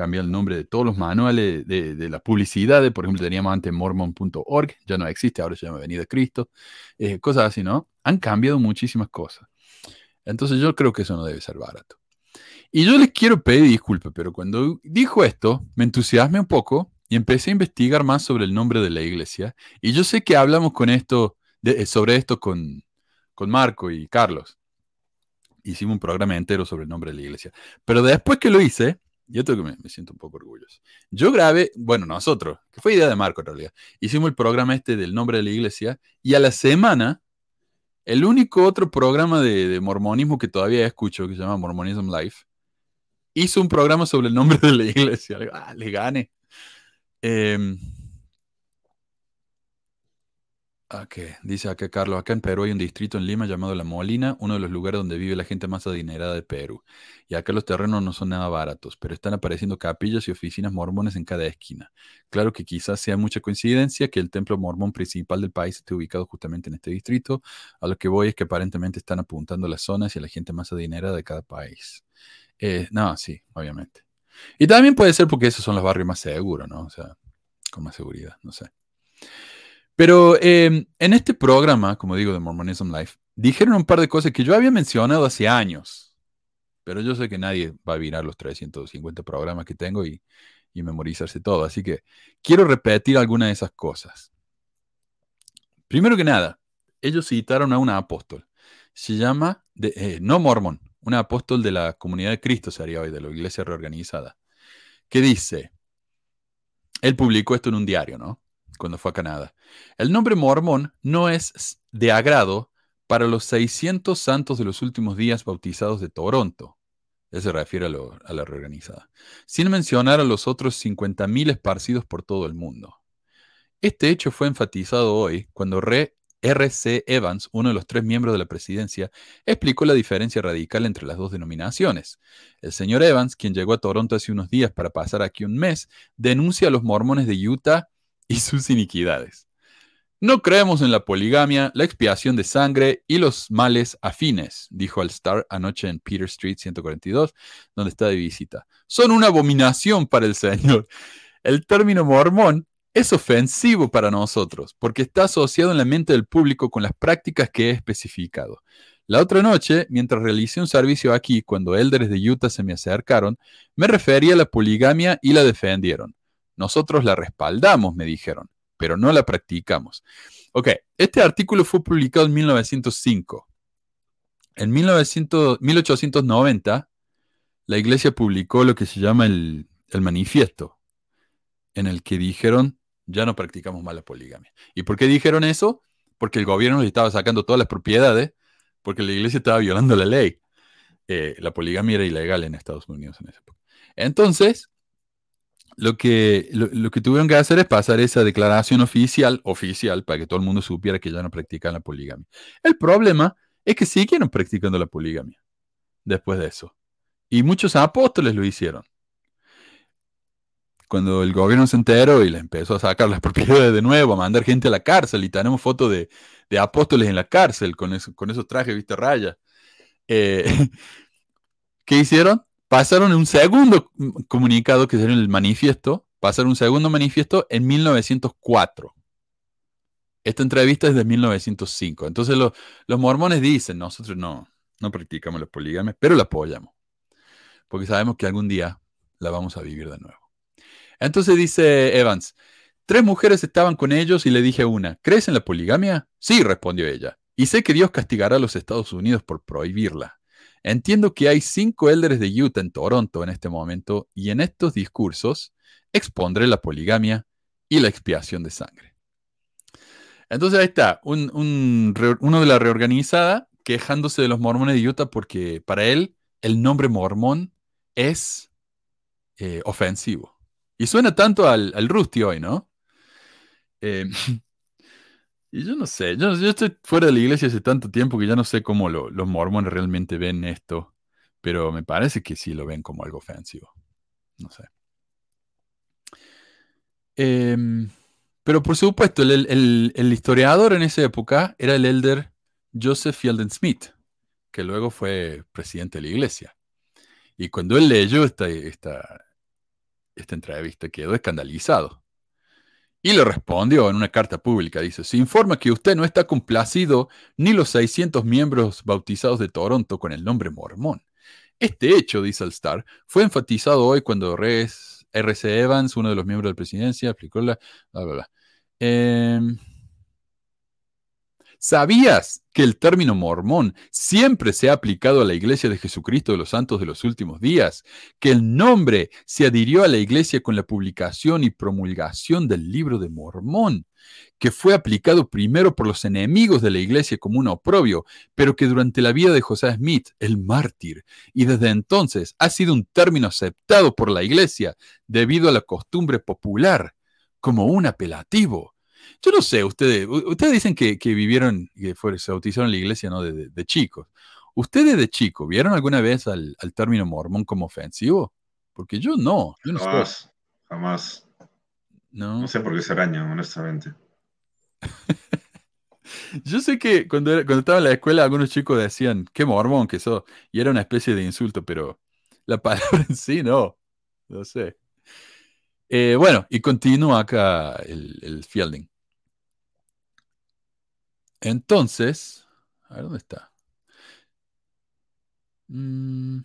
cambia el nombre de todos los manuales de, la publicidad. por ejemplo, teníamos antes mormon.org, ya no existe, ahora se llama Venida Cristo. Eh, cosas así, ¿no? Han cambiado muchísimas cosas. Entonces yo creo que eso no debe ser barato. Y yo les quiero pedir disculpas, pero cuando dijo esto, me entusiasmé un poco y empecé a investigar más sobre el nombre de la iglesia. Y yo sé que hablamos con esto, de, sobre esto con, con Marco y Carlos hicimos un programa entero sobre el nombre de la iglesia. Pero después que lo hice, yo tengo que me, siento un poco orgulloso. Yo grabé, bueno, nosotros, que fue idea de Marco en realidad, hicimos el programa este del nombre de la iglesia y a la semana, el único otro programa de, mormonismo que todavía escucho, que se llama Mormonism Life, hizo un programa sobre el nombre de la iglesia. Ah, le gane. Eh, Ok, dice acá Carlos, acá en Perú hay un distrito en Lima llamado La Molina, uno de los lugares donde vive la gente más adinerada de Perú. Y acá los terrenos no son nada baratos, pero están apareciendo capillas y oficinas mormones en cada esquina. Claro que quizás sea mucha coincidencia que el templo mormón principal del país esté ubicado justamente en este distrito. A lo que voy es que aparentemente están apuntando las zonas y a la gente más adinerada de cada país. Eh, no, sí, obviamente. Y también puede ser porque esos son los barrios más seguros, ¿no? O sea, con más seguridad, no sé. Pero em, en este programa, como digo, de Mormonism Life, dijeron un par de cosas que yo había mencionado hace años. Pero yo sé que nadie va a mirar los 350 programas que tengo y, memorizarse todo. Así que quiero repetir algunas de esas cosas. Primero que nada, ellos citaron a una apóstol. Se llama, eh, no mormón, una apóstol de la comunidad de Cristo sería hoy, de la iglesia reorganizada, que dice, él publicó esto en un diario, ¿no? Cuando fue a Canadá. El nombre mormón no es de agrado para los 600 santos de los últimos días bautizados de Toronto. Eso se refiere a, la reorganizada. Sin mencionar a los otros 50.000 esparcidos por todo el mundo. Este hecho fue enfatizado hoy cuando R.C. Evans, uno de los tres miembros de la presidencia, explicó la diferencia radical entre las dos denominaciones. El señor Evans, quien llegó a Toronto hace unos días para pasar aquí un mes, denuncia a los mormones de Utah y sus iniquidades. No creemos en la poligamia, la expiación de sangre y los males afines, dijo al Star anoche en Peter Street 142, donde está de visita. Son una abominación para el Señor. El término mormón es ofensivo para nosotros porque está asociado en la mente del público con las prácticas que he especificado. La otra noche, mientras realicé un servicio aquí, cuando élderes de Utah se me acercaron, me referí a la poligamia y la defendieron. Nosotros la respaldamos, me dijeron, pero no la practicamos. Ok, este artículo fue publicado en 1905. En 1890, la iglesia publicó lo que se llama el, manifiesto, en el que dijeron, ya no practicamos más la poligamia. ¿Y por qué dijeron eso? Porque el gobierno les estaba sacando todas las propiedades, porque la iglesia estaba violando la ley. Eh, la poligamia era ilegal en Estados Unidos en esa época. Entonces, lo que, lo, que tuvieron que hacer es pasar esa declaración oficial, oficial, para que todo el mundo supiera que ya no practican la poligamia. El problema es que siguieron practicando la poligamia después de eso. Y muchos apóstoles lo hicieron. Cuando el gobierno se enteró y le empezó a sacar las <laughs> propiedades de nuevo, a mandar gente a la cárcel, y tenemos fotos de, apóstoles en la cárcel con, con esos trajes, viste, raya. Eh, <laughs> ¿Qué hicieron? Pasaron un segundo comunicado, que sería el manifiesto, pasaron un segundo manifiesto en 1904. Esta entrevista es de 1905. Entonces los mormones dicen, nosotros no, no practicamos la poligamia, pero la apoyamos. Porque sabemos que algún día la vamos a vivir de nuevo. Entonces dice Evans, tres mujeres estaban con ellos y le dije a una, ¿crees en la poligamia? Sí, respondió ella. Y sé que Dios castigará a los Estados Unidos por prohibirla. Entiendo que hay cinco élderes de Utah en Toronto en este momento y en estos discursos expondré la poligamia y la expiación de sangre. Entonces ahí está, uno de la reorganizada quejándose de los mormones de Utah porque para él el nombre mormón es eh, ofensivo. Y suena tanto al, Rusty hoy, ¿no? Eh, <laughs> Y yo no sé, yo, estoy fuera de la iglesia hace tanto tiempo que ya no sé cómo los mormones realmente ven esto, pero me parece que sí lo ven como algo ofensivo. No sé. Em, Pero por supuesto, el, historiador en esa época era el elder Joseph Fielding Smith, que luego fue presidente de la iglesia. Y cuando él leyó esta entrevista, quedó escandalizado. Y le respondió en una carta pública, dice, se informa que usted no está complacido ni los 600 miembros bautizados de Toronto con el nombre mormón. Este hecho, dice el Star, fue enfatizado hoy cuando R.C. Evans, uno de los miembros de la presidencia, explicó la... bla, bla, bla. Em, ¿Sabías que el término mormón siempre se ha aplicado a la Iglesia de Jesucristo de los Santos de los Últimos Días? Que el nombre se adhirió a la Iglesia con la publicación y promulgación del libro de Mormón, que fue aplicado primero por los enemigos de la Iglesia como un oprobio, pero que durante la vida de José Smith, el mártir, y desde entonces ha sido un término aceptado por la Iglesia debido a la costumbre popular como un apelativo. Yo no sé, ustedes, ustedes dicen que, que vivieron, que fue- se bautizaron en la iglesia, ¿no? De, de- de chicos. ¿Ustedes de chicos vieron alguna vez al, al término mormón como ofensivo? Porque yo no, yo no. Jamás, jamás. No. No sé por qué se arañan, honestamente. <laughs> Yo sé que cuando, era- cuando estaba en la escuela algunos chicos decían, qué mormón que sos, y era una especie de insulto, pero la <laughs> palabra en sí no, no sé. Eh, bueno, y continúa acá el, el Fielding. Entonces, a ver dónde está. Mm,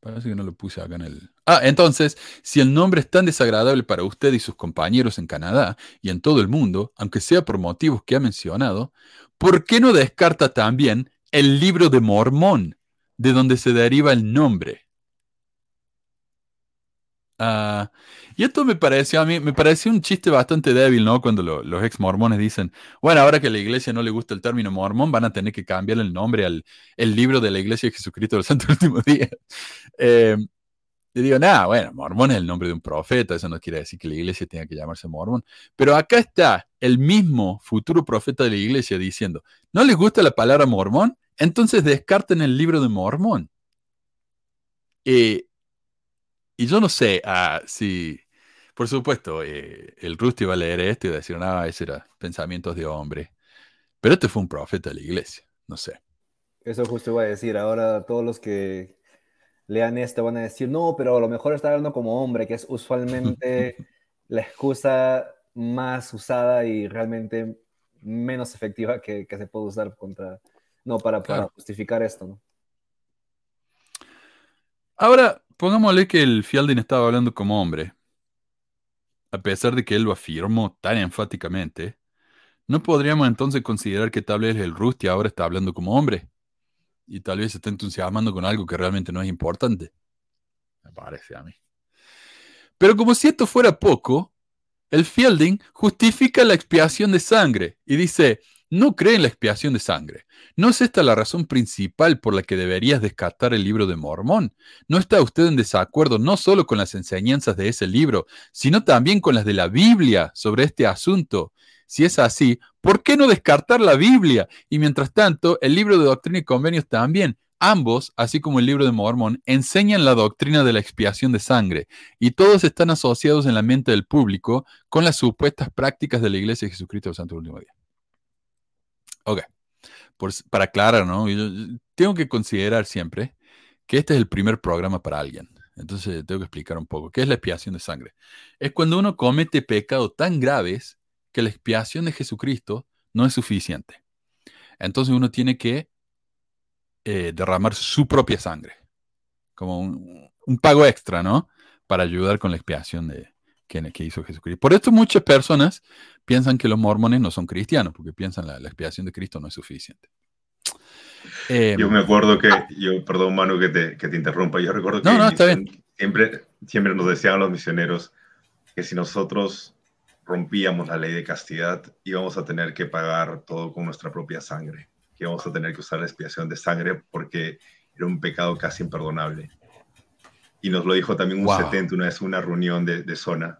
parece que no lo puse acá en el. Ah, entonces, si el nombre es tan desagradable para usted y sus compañeros en Canadá y en todo el mundo, aunque sea por motivos que ha mencionado, ¿por qué no descarta también el libro de Mormón, de donde se deriva el nombre? Ah, y esto me pareció a mí, me pareció un chiste bastante débil, ¿no? Cuando lo- los ex mormones dicen, bueno, ahora que a la iglesia no le gusta el término mormón, van a tener que cambiar el nombre al el libro de la iglesia de Jesucristo de los Santos <laughs> Últimos Días. Eh, y digo, nada, bueno, mormón es el nombre de un profeta, eso no quiere decir que la iglesia tenga que llamarse mormón. Pero acá está el mismo futuro profeta de la iglesia diciendo, ¿no les gusta la palabra mormón? Entonces descarten el libro de mormón. Eh, y yo no sé ah, si, por supuesto, eh, el Rusty va a leer esto y va a decir, no, ese era pensamientos de hombre. Pero este fue un profeta de la iglesia, no sé. Eso justo iba a decir. Ahora todos los que lean esto van a decir, no, pero a lo mejor está hablando como hombre, que es usualmente <laughs> la excusa más usada y realmente menos efectiva que, que se puede usar contra, no, para, para Claro. justificar esto, ¿no? Ahora, pongámosle que el Fielding estaba hablando como hombre. A pesar de que él lo afirmó tan enfáticamente, ¿no podríamos entonces considerar que tal vez el Rusty ahora está hablando como hombre? Y tal vez se está entusiasmando con algo que realmente no es importante. Me parece a mí. Pero como si esto fuera poco, el Fielding justifica la expiación de sangre y dice, no cree en la expiación de sangre. ¿No es esta la razón principal por la que deberías descartar el libro de Mormón? ¿No está usted en desacuerdo no solo con las enseñanzas de ese libro, sino también con las de la Biblia sobre este asunto? Si es así, ¿por qué no descartar la Biblia? Y mientras tanto, el libro de Doctrina y Convenios también. Ambos, así como el libro de Mormón, enseñan la doctrina de la expiación de sangre, y todos están asociados en la mente del público con las supuestas prácticas de la Iglesia de Jesucristo de los Santos Últimos Días. Ok, para aclarar, ¿no? Tengo que considerar siempre que este es el primer programa para alguien. Entonces tengo que explicar un poco. ¿Qué es la expiación de sangre? Es cuando uno comete pecados tan graves que la expiación de Jesucristo no es suficiente. Entonces uno tiene que eh, derramar su propia sangre, como un, un pago extra, ¿no? Para ayudar con la expiación de, que, que hizo Jesucristo. Por esto muchas personas piensan que los mormones no son cristianos, porque piensan la, la expiación de Cristo no es suficiente. Eh, Yo me acuerdo que, yo, perdón Manu que te, que te interrumpa, yo recuerdo que No, no, en está misión Siempre, siempre nos decían los misioneros que si nosotros rompíamos la ley de castidad, íbamos a tener que pagar todo con nuestra propia sangre, que íbamos a tener que usar la expiación de sangre porque era un pecado casi imperdonable. Y nos lo dijo también un Wow. 70 una vez en una reunión de, de zona.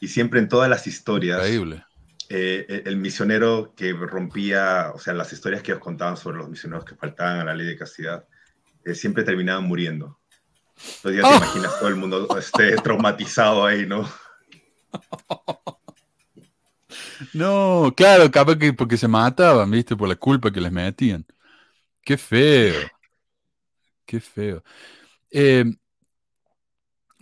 Y siempre en todas las historias, increíble. eh, el- el misionero que rompía, o sea, las historias que os contaban sobre los misioneros que faltaban a la ley de castidad, eh, siempre terminaban muriendo. Entonces ya te Oh. imaginas todo el mundo esté <laughs> traumatizado ahí, ¿no? No, claro, capaz que porque se mataban, ¿viste? Por la culpa que les metían. Qué feo. Qué feo. Eh,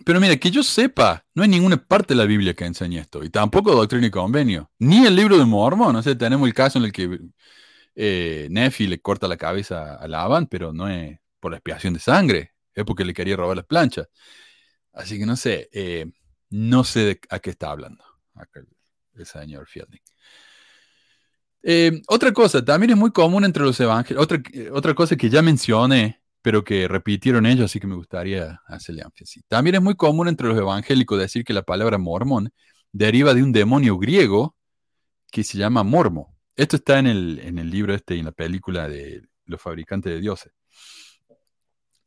pero mira, que yo sepa, no hay ninguna parte de la Biblia que enseñe esto, y tampoco Doctrina y Convenio, ni el libro de Mormón. O sea, tenemos el caso en el que eh, Nefi le corta la cabeza a Laban, pero no es por la expiación de sangre, es porque le quería robar las planchas. Así que no sé, eh, no sé a qué está hablando el señor Fielding. Eh, otra cosa, también es muy común entre los evangelios, otra, otra cosa que ya mencioné, pero que repitieron ellos, así que me gustaría hacerle énfasis. También es muy común entre los evangélicos decir que la palabra mormón deriva de un demonio griego que se llama mormo. Esto está en el, en el libro este y en la película de Los fabricantes de dioses.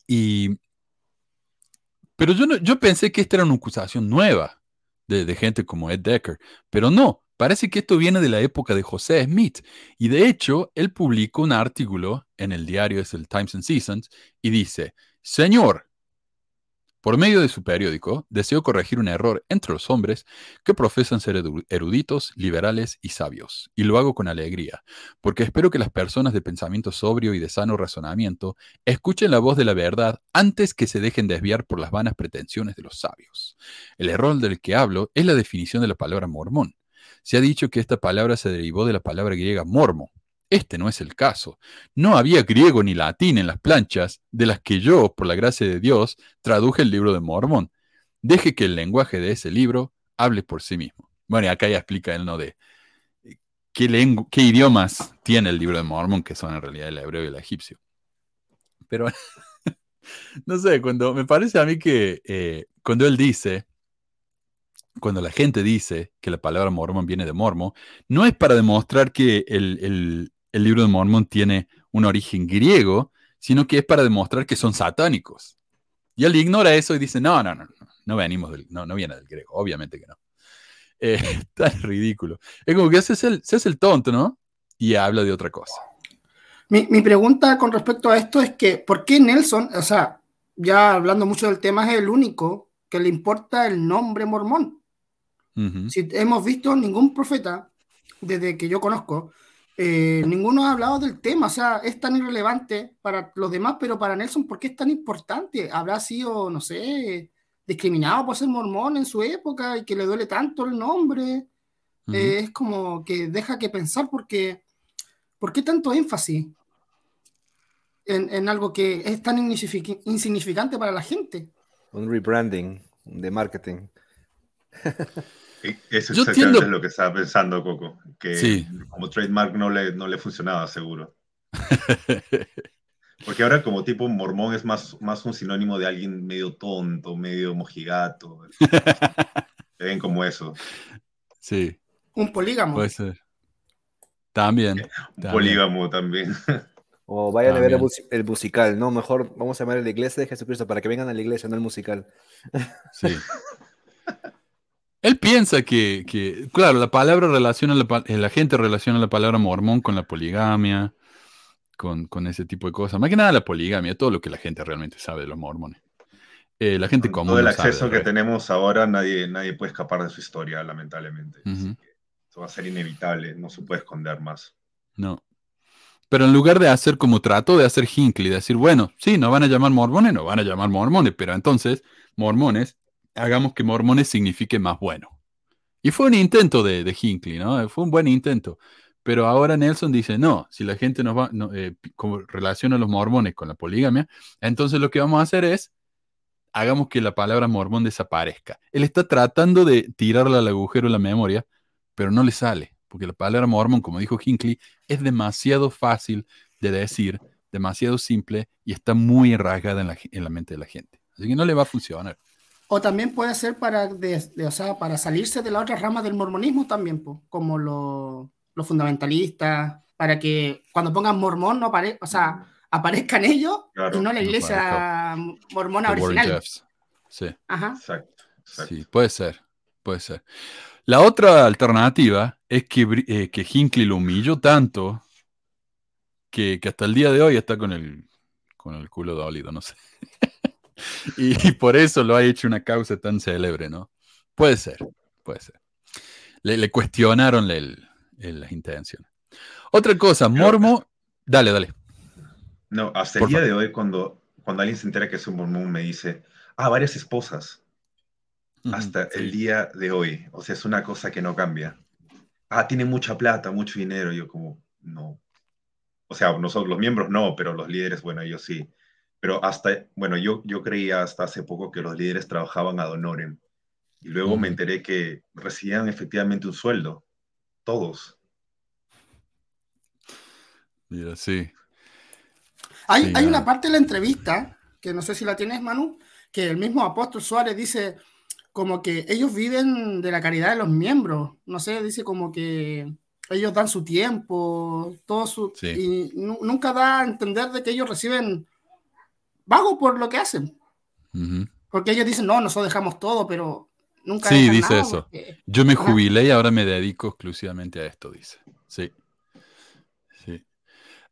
Y, pero yo, yo pensé que esta era una acusación nueva de, de gente como Ed Decker, pero no, Parece que esto viene de la época de José Smith y de hecho él publicó un artículo en el diario es el Times and Seasons y dice, Señor, por medio de su periódico, deseo corregir un error entre los hombres que profesan ser eruditos, liberales y sabios, y lo hago con alegría, porque espero que las personas de pensamiento sobrio y de sano razonamiento escuchen la voz de la verdad antes que se dejen desviar por las vanas pretensiones de los sabios. El error del que hablo es la definición de la palabra mormón. Se ha dicho que esta palabra se derivó de la palabra griega mormo. Este no es el caso. No había griego ni latín en las planchas de las que yo, por la gracia de Dios, traduje el libro de Mormón. Deje que el lenguaje de ese libro hable por sí mismo. Bueno, y acá ya explica él, ¿no? De qué, qué idiomas tiene el libro de Mormón, que son en realidad el hebreo y el egipcio. Pero, <laughs> no sé, cuando me parece a mí que eh, cuando él dice cuando la gente dice que la palabra mormón viene de mormo, no es para demostrar que el, libro de Mormón tiene un origen griego, sino que es para demostrar que son satánicos. Y él ignora eso y dice, no, no, no, no, no venimos del, no, no viene del griego, obviamente que no. <laughs> Eh, tan ridículo. Es como que se es, el, el tonto, ¿no? Y habla de otra cosa. Mi, mi, pregunta con respecto a esto es que, ¿por qué Nelson, o sea, ya hablando mucho del tema, es el único que le importa el nombre mormón? Si hemos visto ningún profeta, desde que yo conozco, eh, ninguno ha hablado del tema, o sea, es tan irrelevante para los demás, pero para Nelson, ¿por qué es tan importante? ¿Habrá sido, no sé, discriminado por ser mormón en su época y que le duele tanto el nombre? Eh, es como que deja que pensar porque, ¿por qué tanto énfasis en, en algo que es tan insignificante para la gente? Un rebranding de marketing. <laughs> Eso es exactamente lo que estaba pensando Coco, que como trademark no le, no le funcionaba seguro. <laughs> Porque ahora como tipo mormón es más, más un sinónimo de alguien medio tonto, medio mojigato. <laughs> ven como eso. Sí. Un polígamo. Puede ser. También. Un polígamo también. O vayan a ver el, musical, ¿no? Mejor vamos a llamar a la iglesia de Jesucristo para que vengan a la iglesia, no el musical. Sí. <laughs> Él piensa que, claro, la palabra relaciona, la, la, gente relaciona la palabra mormón con la poligamia, con, ese tipo de cosas. Más que nada la poligamia, todo lo que la gente realmente sabe de los mormones. Eh, la gente común. Todo el acceso que tenemos ahora, nadie, nadie puede escapar de su historia, lamentablemente. Eso va a ser inevitable, no se puede esconder más. No. Pero en lugar de hacer como trato de hacer Hinckley, de decir, bueno, sí, nos van a llamar mormones, no van a llamar mormones, pero entonces, mormones hagamos que mormones signifique más bueno. Y fue un intento de, de Hinckley, ¿no? Fue un buen intento. Pero ahora Nelson dice, no, si la gente nos va, eh, relaciona a los mormones con la poligamia, entonces lo que vamos a hacer es, hagamos que la palabra mormón desaparezca. Él está tratando de tirarla al agujero en la memoria, pero no le sale, porque la palabra mormón, como dijo Hinckley, es demasiado fácil de decir, demasiado simple y está muy la, en la mente de la gente. Así que no le va a funcionar. O también puede ser para, o sea, para salirse de la otra rama del mormonismo también, como los fundamentalistas, para que cuando pongan mormón no apare o sea, aparezcan ellos y no la iglesia mormona original. Sí. Ajá. Exacto, Sí, puede ser, puede ser. La otra alternativa es que, eh, que Hinckley lo humilló tanto que, que, hasta el día de hoy está con el, con el culo dolido, no sé. <laughs> y, por eso lo ha hecho una causa tan célebre, ¿no? Puede ser, puede ser. Le, le cuestionaron el- el- las intenciones. Otra cosa, Mormo. Dale, dale. No, hasta el día de hoy, cuando, cuando alguien se entera que es un mormón, me dice, ah, varias esposas. Hasta el día de hoy. O sea, es una cosa que no cambia. Ah, tiene mucha plata, mucho dinero. Yo como, no. O sea, nosotros, los miembros no, pero los líderes, bueno, ellos sí. Pero hasta, bueno, yo, yo creía hasta hace poco que los líderes trabajaban ad honorem. Y luego me enteré que recibían efectivamente un sueldo. Todos. Mira, sí. Hay, Sí, hay una parte de la entrevista, que no sé si la tienes, Manu, que el mismo apóstol Suárez dice como que ellos viven de la caridad de los miembros. No sé, dice como que ellos dan su tiempo, todo su... Sí. Y nu- nunca da a entender de que ellos reciben pago por lo que hacen. Ujú. Porque ellos dicen, no, nosotros dejamos todo, pero nunca Sí, dice nada eso. porque- Yo me jubilé y ahora me dedico exclusivamente a esto, dice. Sí. Sí.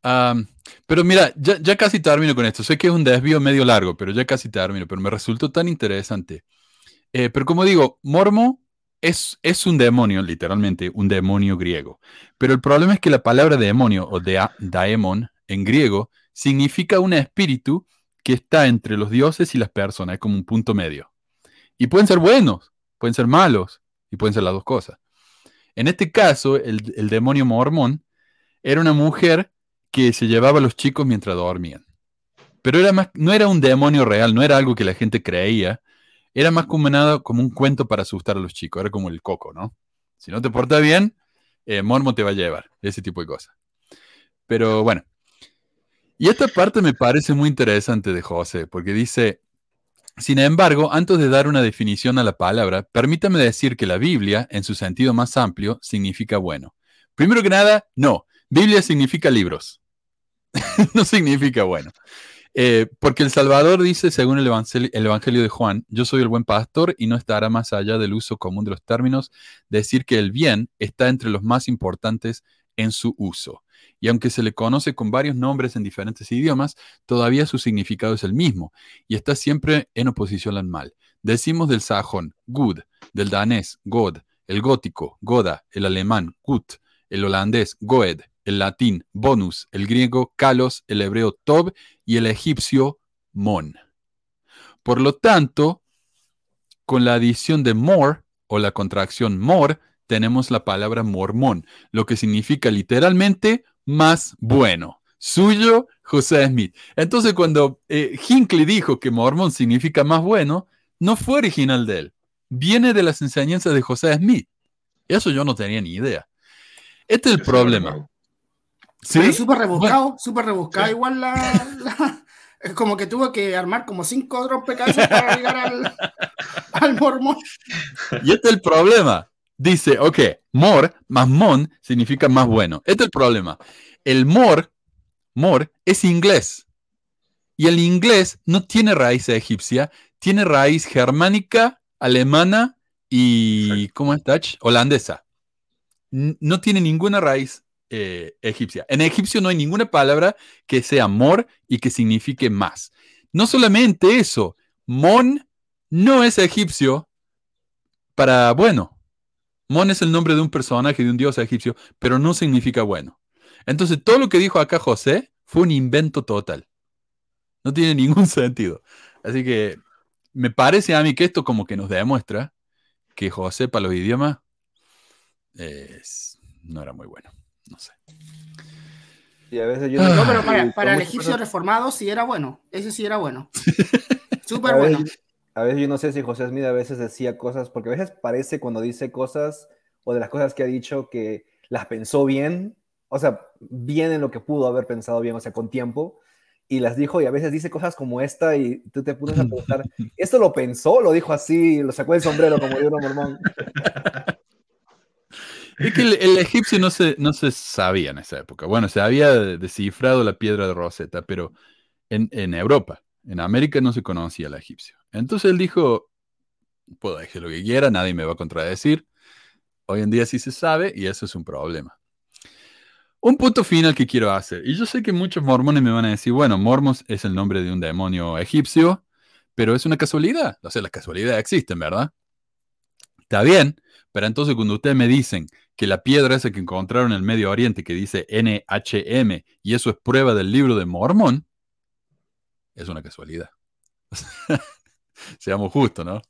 Am, pero mira, ya, ya casi termino con esto. Sé que es un desvío medio largo, pero ya casi termino. Pero me resultó tan interesante. Eh, pero como digo, Mormo es, es un demonio, literalmente, un demonio griego. Pero el problema es que la palabra demonio o dea- daemon en griego significa un espíritu que está entre los dioses y las personas, es como un punto medio. Y pueden ser buenos, pueden ser malos, y pueden ser las dos cosas. En este caso, el, demonio mormón era una mujer que se llevaba a los chicos mientras dormían. Pero era más, no era un demonio real, no era algo que la gente creía, era más como como un cuento para asustar a los chicos, era como el coco, ¿no? Si no te portas bien, eh, te va a llevar, ese tipo de cosas. Pero bueno. Y esta parte me parece muy interesante de José, porque dice, sin embargo, antes de dar una definición a la palabra, permítame decir que la Biblia, en su sentido más amplio, significa bueno. Primero que nada, no. Biblia significa libros. <laughs> no significa bueno. Eh, porque el Salvador dice, según el evangelio, el evangelio de Juan, yo soy el buen pastor y no estará más allá del uso común de los términos, decir que el bien está entre los más importantes en su uso. Y aunque se le conoce con varios nombres en diferentes idiomas, todavía su significado es el mismo y está siempre en oposición al mal. Decimos del sajón, good, del danés, god, el gótico, goda, el alemán, gut, el holandés, goed, el latín, bonus, el griego, kalos, el hebreo, tob y el egipcio, mon. Por lo tanto, con la adición de more o la contracción more, tenemos la palabra mormón, lo que significa literalmente más bueno. Suyo, José Smith. Entonces, cuando eh, Hinckley dijo que mormón significa más bueno, no fue original de él. Viene de las enseñanzas de José Smith. Eso yo no tenía ni idea. Este es el problema. ¿Sí? Pero súper rebuscado, Bueno, súper rebuscado. Sí. Igual la, la- es como que tuvo que armar como cinco rompecabezas para llegar al, al mormón. y este es el problema. Dice, ok, more más mon significa más bueno. Este es el problema. El more, more es inglés. Y el inglés no tiene raíz egipcia, tiene raíz germánica, alemana y, ¿cómo es Dutch? Holandesa. No tiene ninguna raíz eh, egipcia. En egipcio no hay ninguna palabra que sea more y que signifique más. No solamente eso, mon no es egipcio para bueno. Mon es el nombre de un personaje, de un dios egipcio, pero no significa bueno. Entonces, todo lo que dijo acá José fue un invento total. No tiene <laughs> ningún sentido. Así que me parece a mí que esto como que nos demuestra que José para los idiomas eh, es- no era muy bueno. No sé. Y a veces yo Ah. No, pero para, y para el egipcio reformado sí era bueno. Ese sí era bueno. <laughs> Súper bueno. A veces yo no sé si José Smith a veces decía cosas, porque a veces parece cuando dice cosas o de las cosas que ha dicho que las pensó bien, o sea, bien en lo que pudo haber pensado bien, o sea, con tiempo, y las dijo y a veces dice cosas como esta y tú te pones a preguntar, <laughs> ¿esto lo pensó? ¿Lo dijo así? ¿Lo sacó del sombrero como de un mormón? <laughs> Es que el, el egipcio no se, no se sabía en esa época. Bueno, se había descifrado la piedra de Rosetta, pero en, en Europa, en América no se conocía el egipcio. Entonces él dijo, puedo decir lo que quiera, nadie me va a contradecir. Hoy en día sí se sabe y eso es un problema. Un punto final que quiero hacer, y yo sé que muchos mormones me van a decir, bueno, Mormos es el nombre de un demonio egipcio, pero es una casualidad. O sea, las casualidades existen, ¿verdad? Está bien, pero entonces cuando ustedes me dicen que la piedra esa que encontraron en el Medio Oriente que dice NHM y eso es prueba del libro de Mormón, es una casualidad. <laughs> <laughs> Seamos justos, ¿no?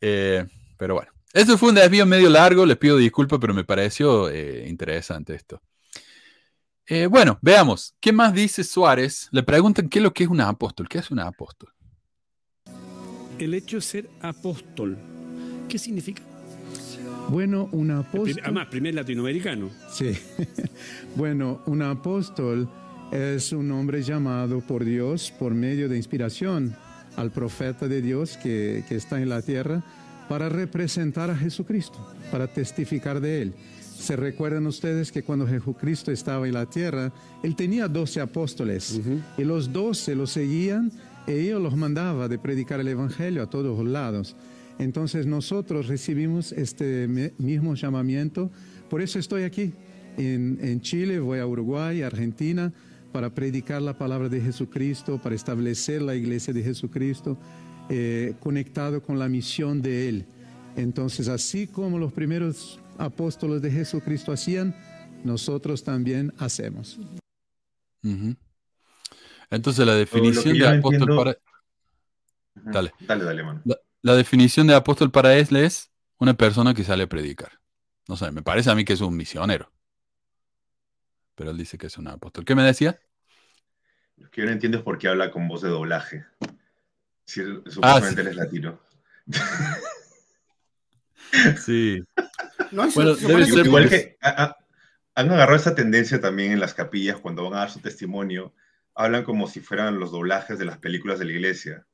Eh, pero bueno, eso fue un desvío medio largo, les pido disculpas, pero me pareció eh, interesante esto. Eh, bueno, veamos, ¿qué más dice Suárez? Le preguntan qué es lo que es un apóstol. ¿Qué es un apóstol? El hecho de ser apóstol, ¿qué significa? Bueno, un apóstol. Además, primer latinoamericano. Sí. <laughs> bueno, un apóstol es un hombre llamado por Dios por medio de inspiración al profeta de Dios que, que está en la tierra para representar a Jesucristo, para testificar de Él. Se recuerdan ustedes que cuando Jesucristo estaba en la tierra, Él tenía doce apóstoles y los doce los seguían y ellos los mandaba de predicar el Evangelio a todos lados. Entonces nosotros recibimos este mismo llamamiento, por eso estoy aquí en, en Chile, voy a Uruguay, Argentina, para predicar la palabra de Jesucristo, para establecer la iglesia de Jesucristo. Eh, conectado con la misión de Él. Entonces, así como los primeros apóstoles de Jesucristo hacían, nosotros también hacemos. Entonces, la definición de apóstol para... Dale. Dale, dale, mano. La, definición de apóstol para él es una persona que sale a predicar. No sé, me parece a mí que es un misionero. Pero él dice que es un apóstol. ¿Qué me decía? Lo que yo no entiendo es por qué habla con voz de doblaje. Si supuestamente él es latino. <laughs> sí. bueno, debe ser igual que han agarrado esa tendencia también en las capillas cuando van a dar su testimonio. Hablan como si fueran los doblajes de las películas de la iglesia.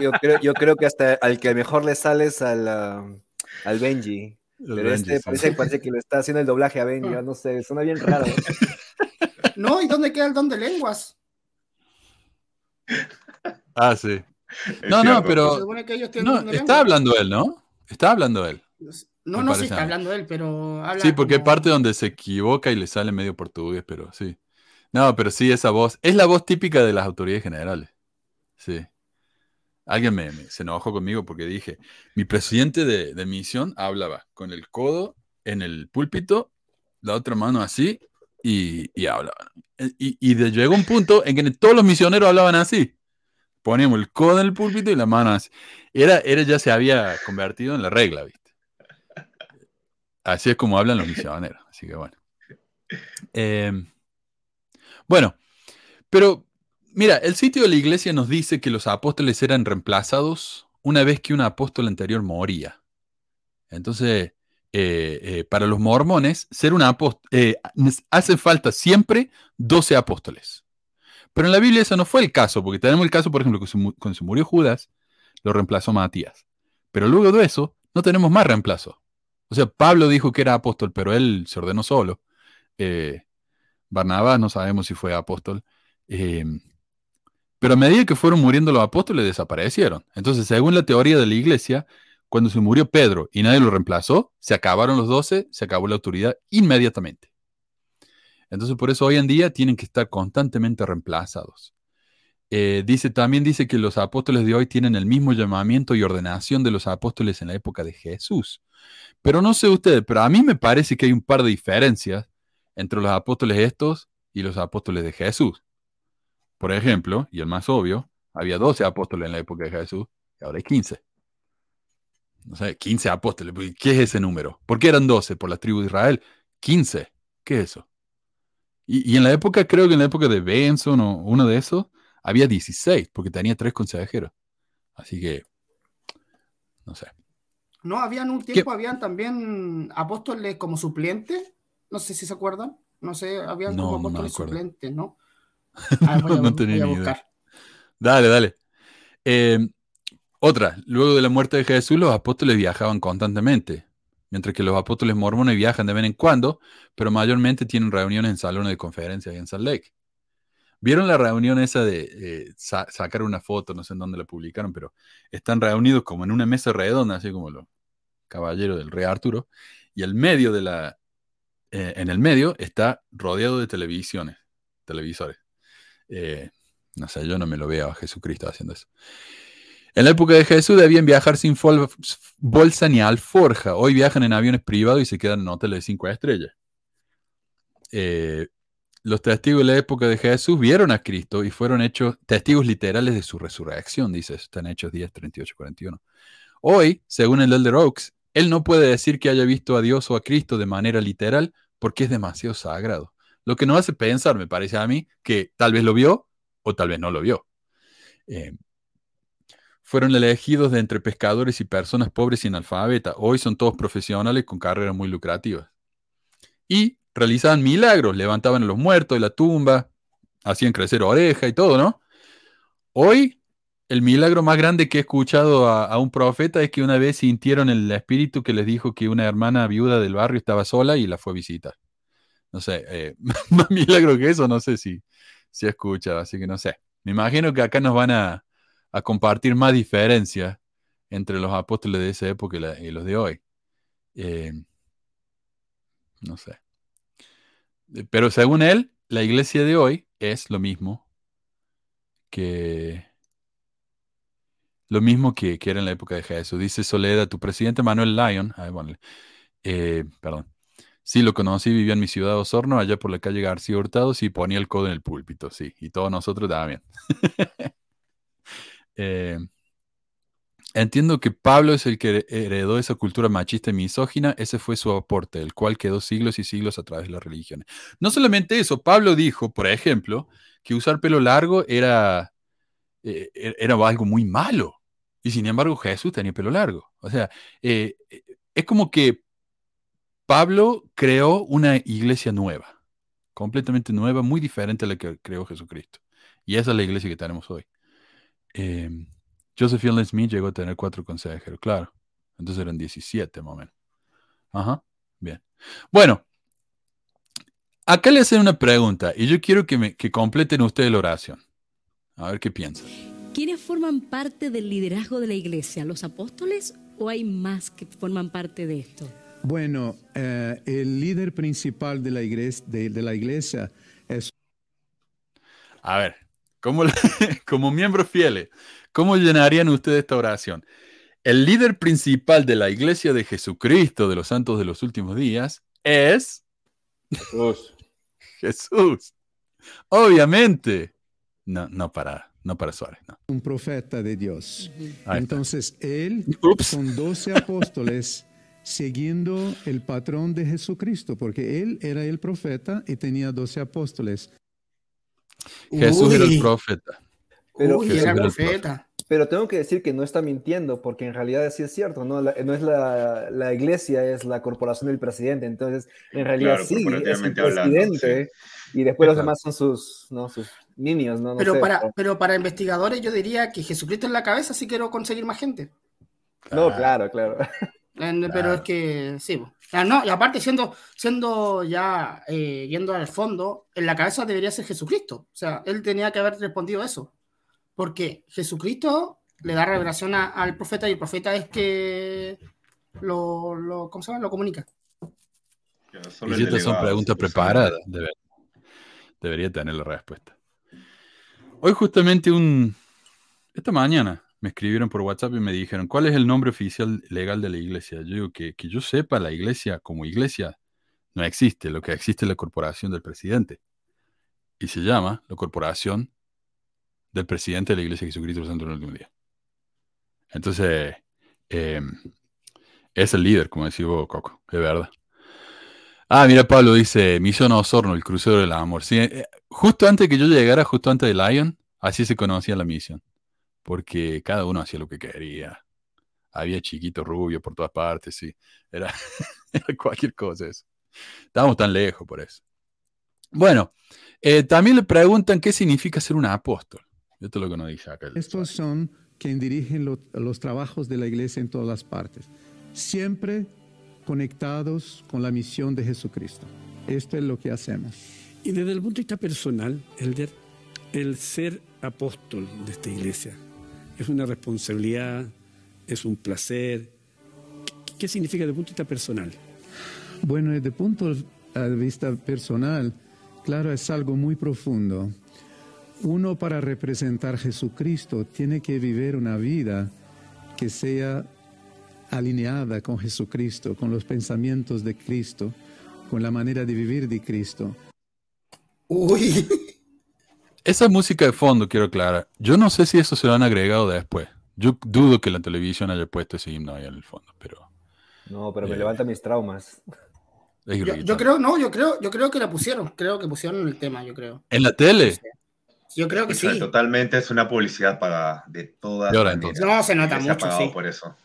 Yo, creo, que hasta al que mejor le sales al, al Benji. Pero este parece, que le está haciendo el doblaje a Benji. No sé, suena bien raro. <laughs> No, ¿y dónde queda el don de lenguas? Ah, sí. No, no, pero. No, está hablando él, ¿no? Está hablando él. No, no, sí está hablando él, pero habla Sí, porque hay parte donde se equivoca y le sale medio portugués, pero sí. No, pero sí, esa voz. Es la voz típica de las autoridades generales. Sí. Alguien me, se enojó conmigo porque dije, mi presidente de, misión hablaba con el codo en el púlpito, la otra mano así, y, y hablaba. Y, y llegó un punto en que todos los misioneros hablaban así. Poníamos el codo en el púlpito y la mano así. Era, era ya se había convertido en la regla, ¿viste? Así es como hablan los misioneros. Así que bueno. Em, bueno, pero mira, el sitio de la iglesia nos dice que los apóstoles eran reemplazados una vez que un apóstol anterior moría. Entonces, eh, eh, para los mormones, ser un apóstol, eh, falta siempre 12 apóstoles. Pero en la Biblia eso no fue el caso, porque tenemos el caso, por ejemplo, que cuando se murió Judas, lo reemplazó Matías. Pero luego de eso, no tenemos más reemplazo. O sea, Pablo dijo que era apóstol, pero él se ordenó solo. Barnabás no sabemos si fue apóstol. Pero a medida que fueron muriendo los apóstoles, desaparecieron. Entonces, según la teoría de la iglesia, cuando se murió Pedro y nadie lo reemplazó, se acabaron los doce, se acabó la autoridad inmediatamente. Entonces, por eso hoy en día tienen que estar constantemente reemplazados. Eh, dice, también dice que los apóstoles de hoy tienen el mismo llamamiento y ordenación de los apóstoles en la época de Jesús. Pero no sé ustedes, pero a mí me parece que hay un par de diferencias entre los apóstoles estos y los apóstoles de Jesús. Por ejemplo, y el más obvio, había 12 apóstoles en la época de Jesús y ahora hay 15 no sé, 15 apóstoles. ¿Qué es ese número? ¿Por qué eran 12? Por la tribu de Israel. 15. ¿Qué es eso? Y, en la época, creo que en la época de Benson o uno de esos, había 16, porque tenía tres consejeros. Así que, no sé. No, habían un tiempo, habían también apóstoles como suplentes. No sé si se acuerdan. No sé, habían como apóstoles suplentes, ¿no? <laughs> Ah, no, tenía ni idea. Dale, dale. Eh, otra, luego de la muerte de Jesús, los apóstoles viajaban constantemente, mientras que los apóstoles mormones viajan de vez en cuando, pero mayormente tienen reuniones en salones de conferencias en Salt Lake. ¿Vieron la reunión esa de eh, sacar una foto? No sé en dónde la publicaron, pero están reunidos como en una mesa redonda, así como los caballeros del rey Arturo, y el medio de la, eh, en el medio está rodeado de televisiones, televisores. Eh, no sé, yo no me lo veo a Jesucristo haciendo eso. En la época de Jesús debían viajar sin bolsa ni alforja. Hoy viajan en aviones privados y se quedan en hoteles de cinco estrellas. Eh, los testigos de la época de Jesús vieron a Cristo y fueron hechos testigos literales de su resurrección, dice, eso está en Hechos 10, 38, 41. Hoy, según el Elder Oaks, él no puede decir que haya visto a Dios o a Cristo de manera literal porque es demasiado sagrado. Lo que nos hace pensar, me parece a mí, que tal vez lo vio o tal vez no lo vio. Eh, fueron elegidos de entre pescadores y personas pobres y analfabetas. Hoy son todos profesionales con carreras muy lucrativas. Y realizaban milagros, levantaban a los muertos de la tumba, hacían crecer oreja y todo, ¿no? Hoy, el milagro más grande que he escuchado a, a un profeta es que una vez sintieron el espíritu que les dijo que una hermana viuda del barrio estaba sola y la fue a visitar. No sé, eh, <laughs> más milagro que eso, no sé si, si he escuchado, así que no sé. Me imagino que acá nos van a, a compartir más diferencias entre los apóstoles de esa época y, los de hoy. Eh, no sé. Eh, Pero según él, la iglesia de hoy es lo mismo que lo mismo que, que era en la época de Jesús. Dice Soledad, tu presidente Manuel Lyon, ay, bueno, eh, perdón, sí lo conocí, vivía en mi ciudad Osorno, allá por la calle García Hurtado, sí ponía el codo en el púlpito, sí, y todos nosotros también. <laughs> Eh, entiendo que Pablo es el que heredó esa cultura machista y misógina, ese fue su aporte, el cual quedó siglos y siglos a través de las religiones. No solamente eso, Pablo dijo, por ejemplo, que usar pelo largo era, eh, era algo muy malo. Y sin embargo Jesús tenía pelo largo. O sea, eh, eh, es como que Pablo creó una iglesia nueva, completamente nueva, muy diferente a la que creó Jesucristo. Y esa es la iglesia que tenemos hoy. Eh, Joseph Smith llegó a tener cuatro consejeros, claro. Entonces eran 17 más o menos. Ajá, bien. Bueno, acá le hacen una pregunta y yo quiero que, que completen ustedes la oración. A ver qué piensan. ¿Quiénes forman parte del liderazgo de la iglesia? ¿Los apóstoles o hay más que forman parte de esto? Bueno, eh, el líder principal de la iglesia, de, de la iglesia es A ver, como, <laughs> como miembros fieles, ¿cómo llenarían ustedes esta oración? El líder principal de la iglesia de Jesucristo de los santos de los últimos días es Jesús. Jesús. Obviamente. No, no para, no para Suárez, no. un profeta de Dios. Entonces, él Ups. son doce apóstoles siguiendo el patrón de Jesucristo, porque él era el profeta y tenía doce apóstoles. Jesús era el Uy. profeta. Pero, Uy, Jesús era era el profeta. pero tengo que decir que no está mintiendo, porque en realidad sí es cierto, ¿no? La- no es la, la iglesia, es la corporación del presidente. Entonces, en realidad Claro, sí, es el corporativamente hablando, presidente. Y después los Claro. demás son sus, ¿no? sus niños, ¿no? No Pero sé, para, pero para investigadores yo diría que Jesucristo es la cabeza si quiero conseguir más gente. No, claro, claro. <laughs> En- Pero es que sí. Ah, no, y aparte siendo, siendo ya eh, yendo al fondo, en la cabeza debería ser Jesucristo. O sea, él tenía que haber respondido eso. Porque Jesucristo le da revelación a- al profeta y el profeta es que lo, lo, ¿cómo se llama? lo comunica. Y estas son preguntas preparadas, debe- debería tener la respuesta. Hoy justamente un... Esta mañana me escribieron por WhatsApp y me dijeron, ¿cuál es el nombre oficial legal de la iglesia? Yo digo que, que yo sepa, la iglesia como iglesia no existe. Lo que existe es la corporación del presidente. Y se llama la corporación del presidente de la iglesia de Jesucristo de los Santos del Último Día. Entonces, eh, es el líder, como decís vos, Coco, es verdad. Ah, mira, Pablo dice, Misión Osorno, el crucero del amor. Sí, eh, justo antes que yo llegara, justo antes de Lion, así se conocía la misión. Porque cada uno hacía lo que quería. Había chiquito rubio por todas partes, sí. Era, <laughs> era cualquier cosa eso. Estábamos tan lejos por eso. Bueno, eh, también le preguntan qué significa ser un apóstol. Esto es lo que nos dice acá. Estos son quien dirigen lo- los trabajos de la iglesia en todas las partes, siempre conectados con la misión de Jesucristo. Esto es lo que hacemos. Y desde el punto de vista personal, Elder, el ser apóstol de esta iglesia es una responsabilidad, es un placer. ¿Qué, qué significa desde el punto de vista personal? Bueno, desde el punto de vista personal, claro, es algo muy profundo. uno para representar a Jesucristo tiene que vivir una vida que sea alineada con Jesucristo, con los pensamientos de Cristo, con la manera de vivir de Cristo. Uy. Esa música de fondo, quiero aclarar. Yo no sé si eso se lo han agregado después. Yo dudo que la televisión haya puesto ese himno ahí en el fondo, pero. No, pero me Eh. levanta mis traumas. es Yo, yo creo, no, yo creo, yo creo que la pusieron. Creo que pusieron el tema, yo creo. ¿En la tele? Yo creo que Escucha, sí. Totalmente es una publicidad pagada de todas ahora, maneras. No, se nota Se ha mucho, pagado sí. por eso.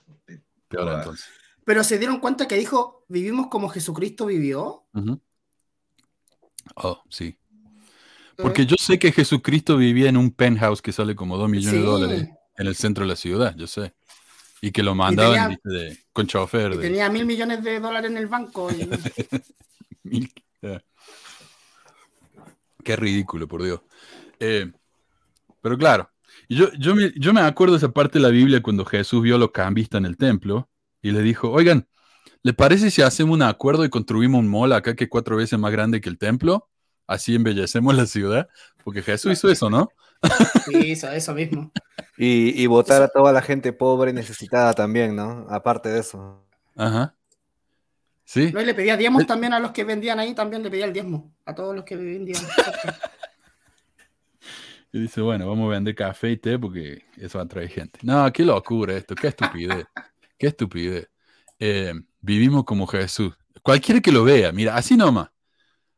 Peor entonces. Pero se dieron cuenta que dijo, vivimos como Jesucristo vivió. Oh, sí. Porque yo sé que Jesucristo vivía en un penthouse que sale como 2 millones Sí. de dólares en el centro de la ciudad, yo sé. Y que lo mandaban tenía- viste, de- con chofer. De- tenía mil millones de dólares en el banco. y-. <laughs> Qué ridículo, por Dios. Eh, pero claro, y yo, yo, me, yo me acuerdo de esa parte de la Biblia cuando Jesús vio a los cambistas en el templo y le dijo, oigan, ¿le parece si hacemos un acuerdo y construimos un mall acá que es cuatro veces más grande que el templo? Así embellecemos la ciudad. Porque Jesús hizo eso, ¿no? Sí, eso, eso mismo. <laughs> Y, y votar a toda la gente pobre y necesitada también, ¿no? Aparte de eso. Ajá. Sí. No, y le pedía diezmos también a los que vendían ahí, también le pedía el diezmo. A todos los que vendían. <laughs> <laughs> Y dice, bueno, vamos a vender café y té porque eso atrae gente. No, qué locura esto, qué estupidez, qué estupidez. Eh, vivimos como Jesús. Cualquiera que lo vea, mira, así nomás,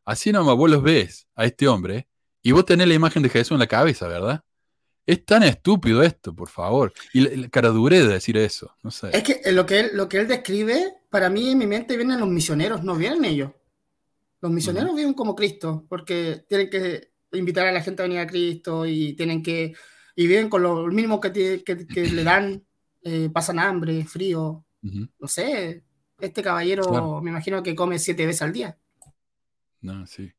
así nomás vos los ves a este hombre y vos tenés la imagen de Jesús en la cabeza, ¿verdad? Es tan estúpido esto, por favor. Y la, la cara de decir eso, no sé. Es que eh, lo que, él, lo que él describe, para mí en mi mente vienen los misioneros, no vienen ellos. Los misioneros viven como Cristo, porque tienen que invitar a la gente a venir a Cristo y tienen que, y viven con lo mínimo que, que, que le dan, <clears throat> eh, pasan hambre, frío, Ujú. no sé. Este caballero Claro. me imagino que come siete veces al día. No, sí.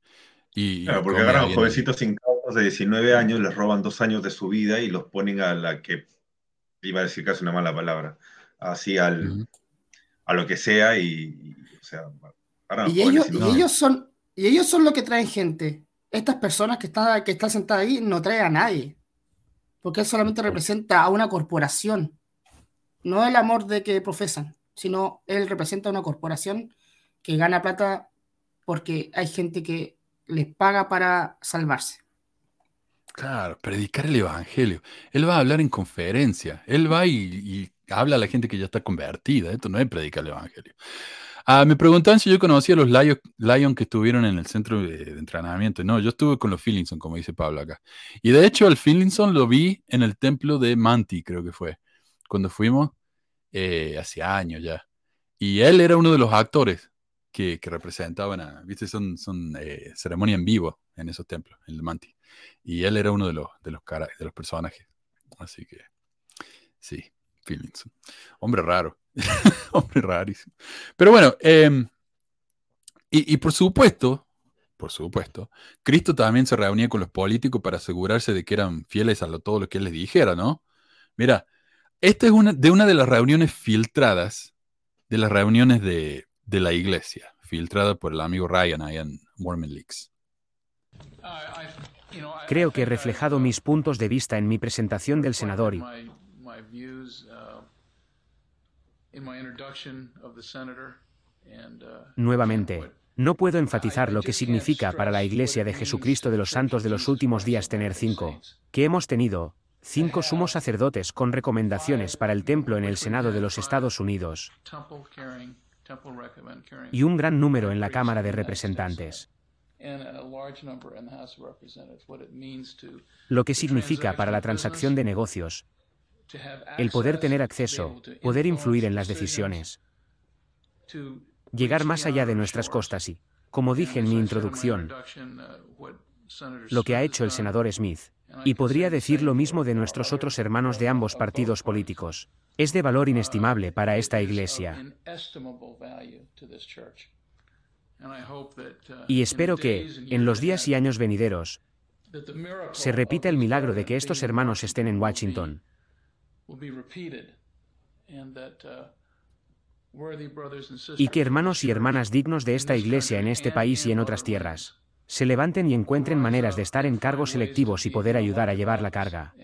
Y, Claro, porque agarran a jovencitos incautos de 19 años, les roban dos años de su vida y los ponen a la que, iba a decir casi una mala palabra, así al, a lo que sea y, y, o sea, agarran Y ellos, y y los- ellos son, y ellos son los que traen gente. Estas personas que están, que están sentadas ahí no traen a nadie. Porque él solamente representa a una corporación. No el amor de que profesan, sino él representa a una corporación que gana plata porque hay gente que les paga para salvarse. Claro, predicar el evangelio. Él va a hablar en conferencia. Él va y, habla a la gente que ya está convertida. Esto no es predicar el evangelio. Ah, me preguntaban si yo conocía a los Lion, Lion que estuvieron en el centro de, entrenamiento. No, yo estuve con los Phillinson, como dice Pablo acá. Y de hecho, al Phillinson lo vi en el templo de Manti, creo que fue, cuando fuimos eh, hace años ya. Y él era uno de los actores que, representaban a, viste, son, son eh, ceremonia en vivo en esos templos, en el Manti. Y él era uno de los, de los, cara- de los personajes. Así que, sí, Phillinson. Hombre raro. <laughs> Hombre rarísimo. Pero bueno, em, y, y por supuesto, por supuesto, Cristo también se reunía con los políticos para asegurarse de que eran fieles a lo- todo lo que él les dijera, ¿no? Mira, esta es una de una de las reuniones filtradas, de las reuniones de, de la iglesia, filtrada por el amigo Ryan ahí en Mormon Leaks. Creo que he reflejado mis puntos de vista en mi presentación del senador y Nuevamente, no puedo enfatizar lo que significa para la Iglesia de Jesucristo de los Santos de los últimos días tener cinco, que hemos tenido, cinco sumos sacerdotes con recomendaciones para el templo en el Senado de los Estados Unidos y un gran número en la Cámara de Representantes. Lo que significa para la transacción de negocios, el poder tener acceso, poder influir en las decisiones, llegar más allá de nuestras costas y, como dije en mi introducción, lo que ha hecho el senador Smith, y podría decir lo mismo de nuestros otros hermanos de ambos partidos políticos, es de valor inestimable para esta iglesia. Y espero que, en los días y años venideros, se repita el milagro de que estos hermanos estén en Washington. Y que hermanos y hermanas dignos de esta iglesia en este país y en otras tierras se levanten y encuentren maneras de estar en cargos selectivos y poder ayudar a llevar la carga.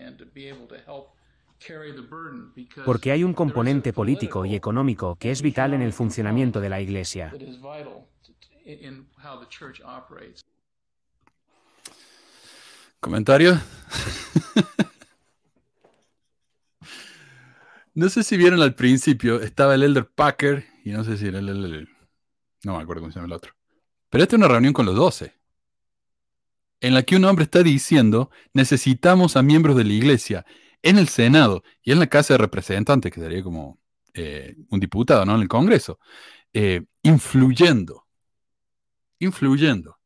Porque hay un componente político y económico que es vital en el funcionamiento de la Iglesia. ¿Comentarios? no sé si vieron al principio, estaba el Elder Packer y no sé si era el, No me acuerdo cómo se llama el otro. Pero esta es una reunión con los doce, en la que un hombre está diciendo, necesitamos a miembros de la iglesia en el Senado y en la Casa de Representantes, que sería como eh, un diputado, ¿no? En el Congreso, eh, influyendo, influyendo.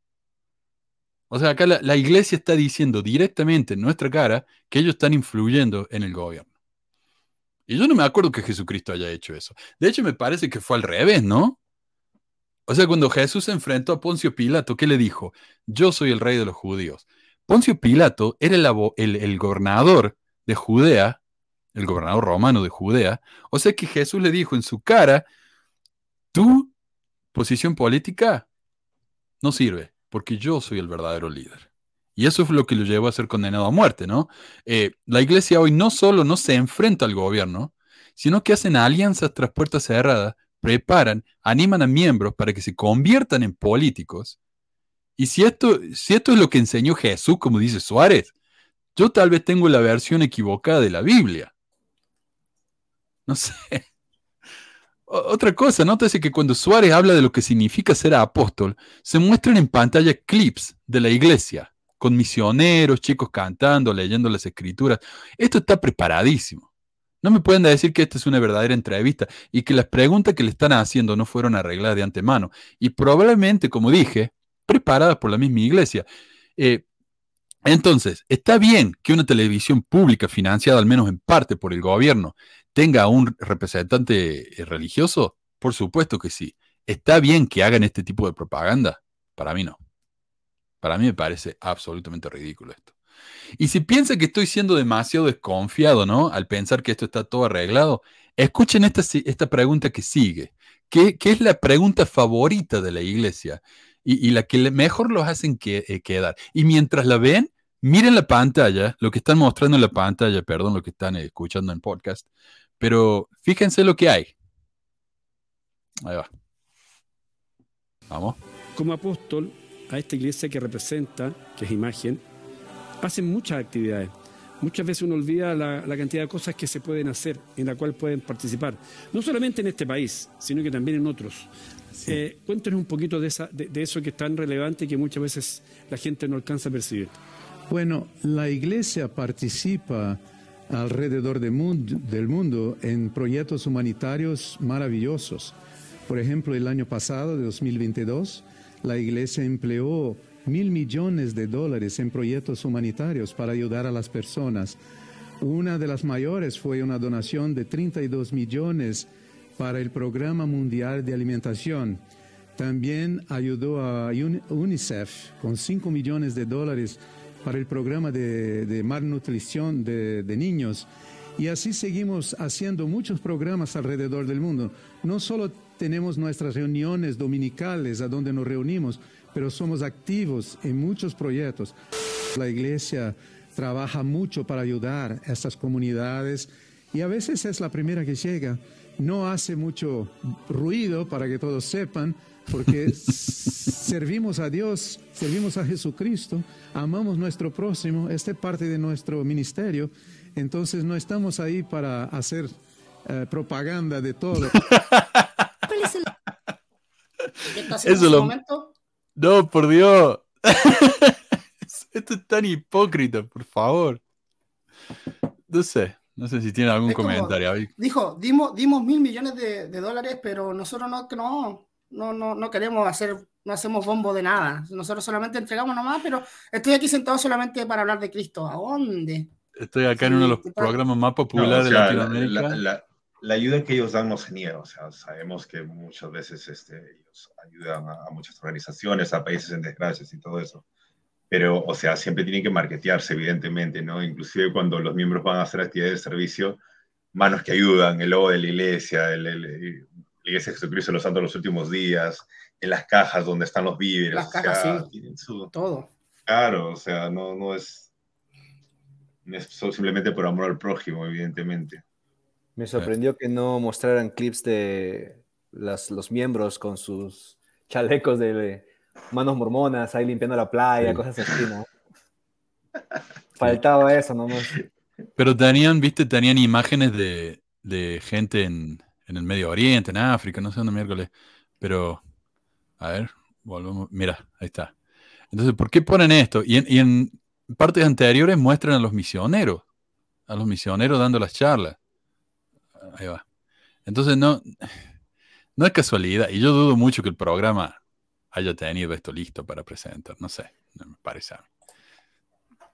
O sea, acá la, iglesia está diciendo directamente en nuestra cara que ellos están influyendo en el gobierno. Y yo no me acuerdo que Jesucristo haya hecho eso. De hecho, me parece que fue al revés, ¿no? O sea, cuando Jesús se enfrentó a Poncio Pilato, ¿qué le dijo? Yo soy el rey de los judíos. Poncio Pilato era el, gobernador de Judea, el gobernador romano de Judea. O sea que Jesús le dijo en su cara, tu posición política no sirve porque yo soy el verdadero líder. Y eso es lo que lo llevó a ser condenado a muerte, ¿no? Eh, la iglesia hoy no solo no se enfrenta al gobierno, sino que hacen alianzas tras puertas cerradas, preparan, animan a miembros para que se conviertan en políticos. Y si esto, si esto es lo que enseñó Jesús, como dice Suárez, yo tal vez tengo la versión equivocada de la Biblia. No sé. Otra cosa, nótese que cuando Suárez habla de lo que significa ser apóstol, se muestran en pantalla clips de la iglesia, con misioneros, chicos cantando, leyendo las escrituras. Esto está preparadísimo. No me pueden decir que esta es una verdadera entrevista y que las preguntas que le están haciendo no fueron arregladas de antemano. Y probablemente, como dije, preparadas por la misma iglesia. Eh, entonces, está bien que una televisión pública financiada al menos en parte por el gobierno tenga un representante eh, religioso? Por supuesto que sí. ¿Está bien que hagan este tipo de propaganda? Para mí no. Para mí me parece absolutamente ridículo esto. Y si piensa que estoy siendo demasiado desconfiado, ¿no? Al pensar que esto está todo arreglado, escuchen esta, esta pregunta que sigue, que, es la pregunta favorita de la iglesia y, la que mejor los hacen que, eh, quedar. Y mientras la ven, miren la pantalla, lo que están mostrando en la pantalla, perdón, lo que están escuchando en podcast, pero fíjense lo que hay. Ahí va. Vamos. Como apóstol, a esta iglesia que representa, que es imagen, hacen muchas actividades. Muchas veces uno olvida la, cantidad de cosas que se pueden hacer, en la cual pueden participar. No solamente en este país, sino que también en otros. Eh, cuéntenos un poquito de, esa, de, eso que es tan relevante y que muchas veces la gente no alcanza a percibir. Bueno, la iglesia participa alrededor del mundo, en proyectos humanitarios maravillosos. Por ejemplo, el año pasado, de 2022, la Iglesia empleó mil millones de dólares en proyectos humanitarios para ayudar a las personas. Una de las mayores fue una donación de 32 millones para el Programa Mundial de Alimentación. También ayudó a UNICEF con 5 millones de dólares para el programa de, malnutrición de, niños. Y así seguimos haciendo muchos programas alrededor del mundo. No solo tenemos nuestras reuniones dominicales a donde nos reunimos, pero somos activos en muchos proyectos. La iglesia trabaja mucho para ayudar a estas comunidades y a veces es la primera que llega. No hace mucho ruido para que todos sepan, porque <laughs> servimos a Dios, servimos a Jesucristo, amamos nuestro próximo, este es parte de nuestro ministerio, entonces no estamos ahí para hacer eh, propaganda de todo. ¿Qué está haciendo en este momento? No, por Dios. <laughs> Esto es tan hipócrita, por favor. No sé, no sé si tiene algún comentario. Dijo, dimos, dimos mil millones de, de, dólares, pero nosotros no, no, no, no, no queremos hacer, no hacemos bombo de nada. Nosotros solamente entregamos nomás, pero estoy aquí sentado solamente para hablar de Cristo. ¿A dónde? Estoy acá en uno de los programas más populares de Latinoamérica. La, la, ayuda que ellos dan no se niega. O sea, sabemos que muchas veces este, ellos ayudan a, muchas organizaciones, a países en desgracias y todo eso. Pero, o sea, siempre tienen que marketearse, evidentemente, ¿no? Inclusive cuando los miembros van a hacer actividades de servicio, manos que ayudan, el logo de la iglesia, el, el, la Iglesia de Jesucristo de los Santos de los últimos días, en las cajas donde están los víveres. Las cajas, sea, sí. su- Todo. Claro, o sea, no, no es, es solo simplemente por amor al prójimo, evidentemente. Me sorprendió que no mostraran clips de las, los miembros con sus chalecos de manos mormonas ahí limpiando la playa, Sí. cosas así, ¿no? <laughs> Faltaba eso nomás. Pero tenían, viste, tenían imágenes de, de gente en, en el Medio Oriente, en África, no sé dónde miércoles. Pero, a ver, volvemos. Mira, ahí está. Entonces, ¿por qué ponen esto? Y en, y en partes anteriores muestran a los misioneros, a los misioneros dando las charlas. Ahí va. Entonces, no, no es casualidad. Y yo dudo mucho que el programa haya tenido esto listo para presentar. No sé, no me parece a mí.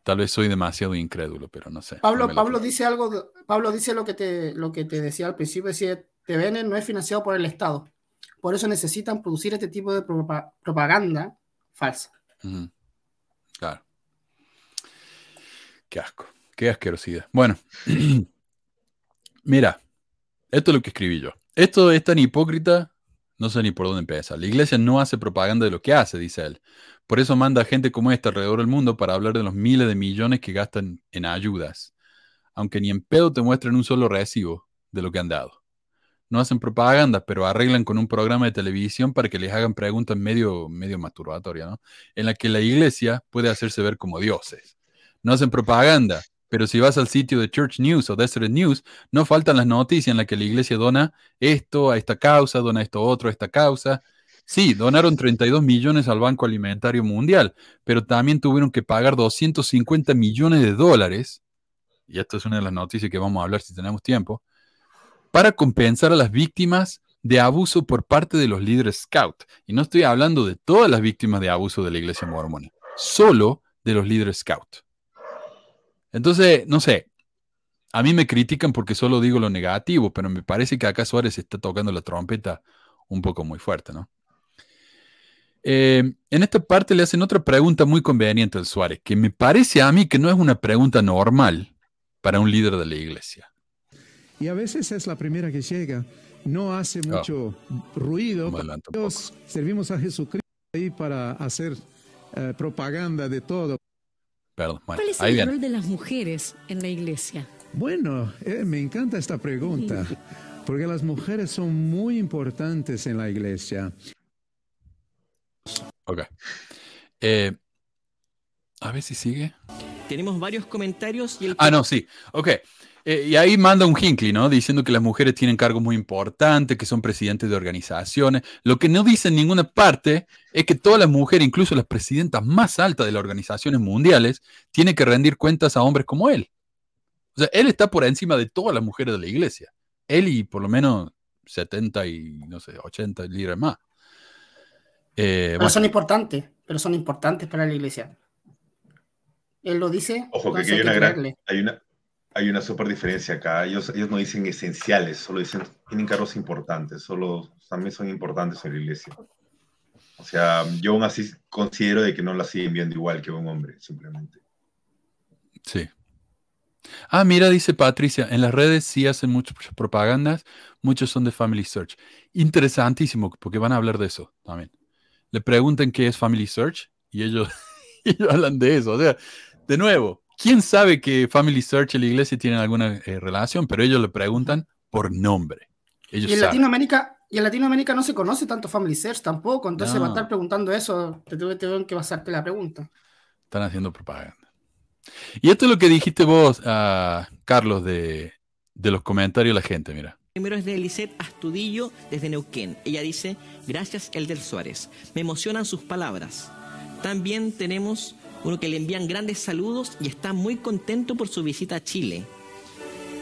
Tal vez soy demasiado incrédulo, pero no sé. Pablo, Pablo dice algo, Pablo dice lo que te, lo que te decía al principio, decía, TVN no es financiado por el Estado. Por eso necesitan producir este tipo de propa- propaganda falsa. Claro. Qué asco. Qué asquerosidad. Bueno, <clears throat> mira, esto es lo que escribí yo. Esto es tan hipócrita, no sé ni por dónde empezar. La iglesia no hace propaganda de lo que hace, dice él. Por eso manda gente como esta alrededor del mundo para hablar de los miles de millones que gastan en ayudas. Aunque ni en pedo te muestran un solo recibo de lo que han dado. No hacen propaganda, pero arreglan con un programa de televisión para que les hagan preguntas medio, medio masturbatorias, ¿no? En la que la iglesia puede hacerse ver como dioses. No hacen propaganda, pero si vas al sitio de Church News o Desert News, no faltan las noticias en las que la iglesia dona esto a esta causa, dona esto otro a esta causa. Sí, donaron 32 millones al Banco Alimentario Mundial, pero también tuvieron que pagar 250 millones de dólares, y esto es una de las noticias que vamos a hablar si tenemos tiempo, para compensar a las víctimas de abuso por parte de los líderes scout. Y no estoy hablando de todas las víctimas de abuso de la iglesia mormona, solo de los líderes scout. Entonces, no sé, a mí me critican porque solo digo lo negativo, pero me parece que acá Suárez está tocando la trompeta un poco muy fuerte, ¿no? Eh, en esta parte le hacen otra pregunta muy conveniente al Suárez, que me parece a mí que no es una pregunta normal para un líder de la iglesia. Y a veces es la primera que llega. No hace mucho ruido. Dios, servimos a Jesucristo ahí para hacer eh, propaganda de todo. Perdón, bueno, ¿Cuál es ahí el viene. rol de las mujeres en la iglesia? Bueno, eh, me encanta esta pregunta, <laughs> porque las mujeres son muy importantes en la iglesia. Ok. Eh, a ver si sigue. Tenemos varios comentarios y el Ah, no, sí. Ok. Eh, y ahí manda un Hinckley, ¿no? Diciendo que las mujeres tienen cargos muy importantes, que son presidentes de organizaciones. Lo que no dice en ninguna parte es que todas las mujeres, incluso las presidentas más altas de las organizaciones mundiales, tienen que rendir cuentas a hombres como él. O sea, él está por encima de todas las mujeres de la iglesia. Él y por lo menos 70 y, no sé, 80 líderes más. Eh, Pero bueno. son importantes, pero son importantes para la iglesia. Él lo dice, Ojo, que hay una, que gran, hay una, hay una super diferencia acá. Ellos, ellos no dicen esenciales, solo dicen tienen cargos importantes, solo también son importantes en la iglesia. O sea, yo aún así considero de que no la siguen viendo igual que un hombre, simplemente. Sí. Ah, mira, dice Patricia, en las redes sí hacen muchas propagandas, muchos son de Family Search. Interesantísimo, porque van a hablar de eso también. Le preguntan qué es Family Search y ellos, <laughs> ellos hablan de eso. O sea, de nuevo, ¿quién sabe que Family Search y la iglesia tienen alguna eh, relación? Pero ellos le preguntan por nombre. Ellos Y en saben. Latinoamérica, y en Latinoamérica no se conoce tanto Family Search tampoco, entonces No. va a estar preguntando eso, te tuve, te tuve que basarte la pregunta. Están haciendo propaganda. Y esto es lo que dijiste vos, ah, Carlos, de, de los comentarios de la gente, mira. primero es de Elisette Astudillo desde Neuquén. Ella dice, gracias Elder Suárez. Me emocionan sus palabras. También tenemos uno que le envían grandes saludos y está muy contento por su visita a Chile.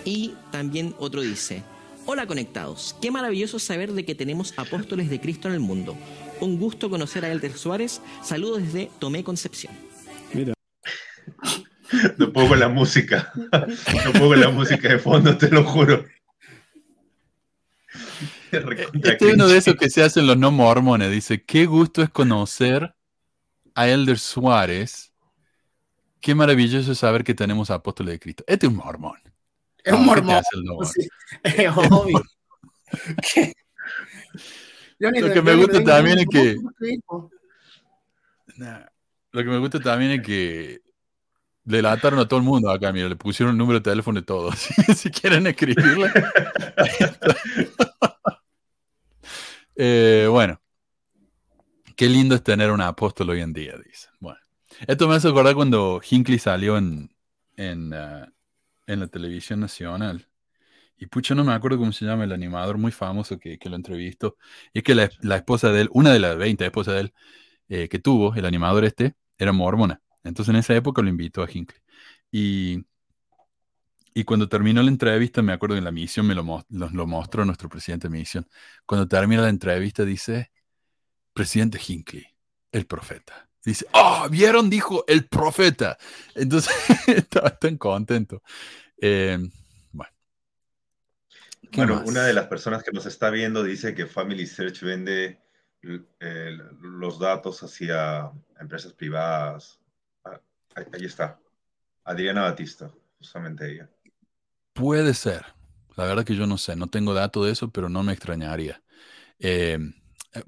Y también otro dice, hola conectados, qué maravilloso saber de que tenemos apóstoles de Cristo en el mundo. Un gusto conocer a Elder Suárez. Saludos desde Tomé Concepción. Mira, <laughs> No puedo con la música. No puedo con la música de fondo, te lo juro. Recontra Este es uno de esos que se hacen los no mormones. Dice, qué gusto es conocer a Elder Suárez. Qué maravilloso es saber que tenemos apóstoles de Cristo. Este es un mormón. Es un ¿qué te mormón. sí, <laughs> es obvio. Lo que me gusta también es que. Lo que me gusta también es que delataron a todo el mundo acá, mira, le pusieron el número de teléfono de todos. <laughs> si quieren escribirle. <laughs> Eh, bueno, qué lindo es tener un apóstol hoy en día, dice. Bueno, esto me hace acordar cuando Hinckley salió en, en, uh, en la televisión nacional. Y pucha, no me acuerdo cómo se llama el animador muy famoso que, que lo entrevistó. Y es que la, la, esposa de él, una de las 20 esposas de él eh, que tuvo, el animador este, era mormona. Entonces en esa época lo invitó a Hinckley. Y, y cuando terminó la entrevista, me acuerdo en la misión me lo, lo, lo mostró nuestro presidente de misión. Cuando termina la entrevista dice, presidente Hinckley, el profeta. Dice, oh, ¿vieron? Dijo el profeta. Entonces <laughs> estaba tan contento. Eh, bueno, una de las personas que nos está viendo dice que Family Search vende eh, los datos hacia empresas privadas. Ah, ahí está. Adriana Batista, justamente ella. Puede ser. La verdad que yo no sé, no tengo datos de eso, pero no me extrañaría. Eh,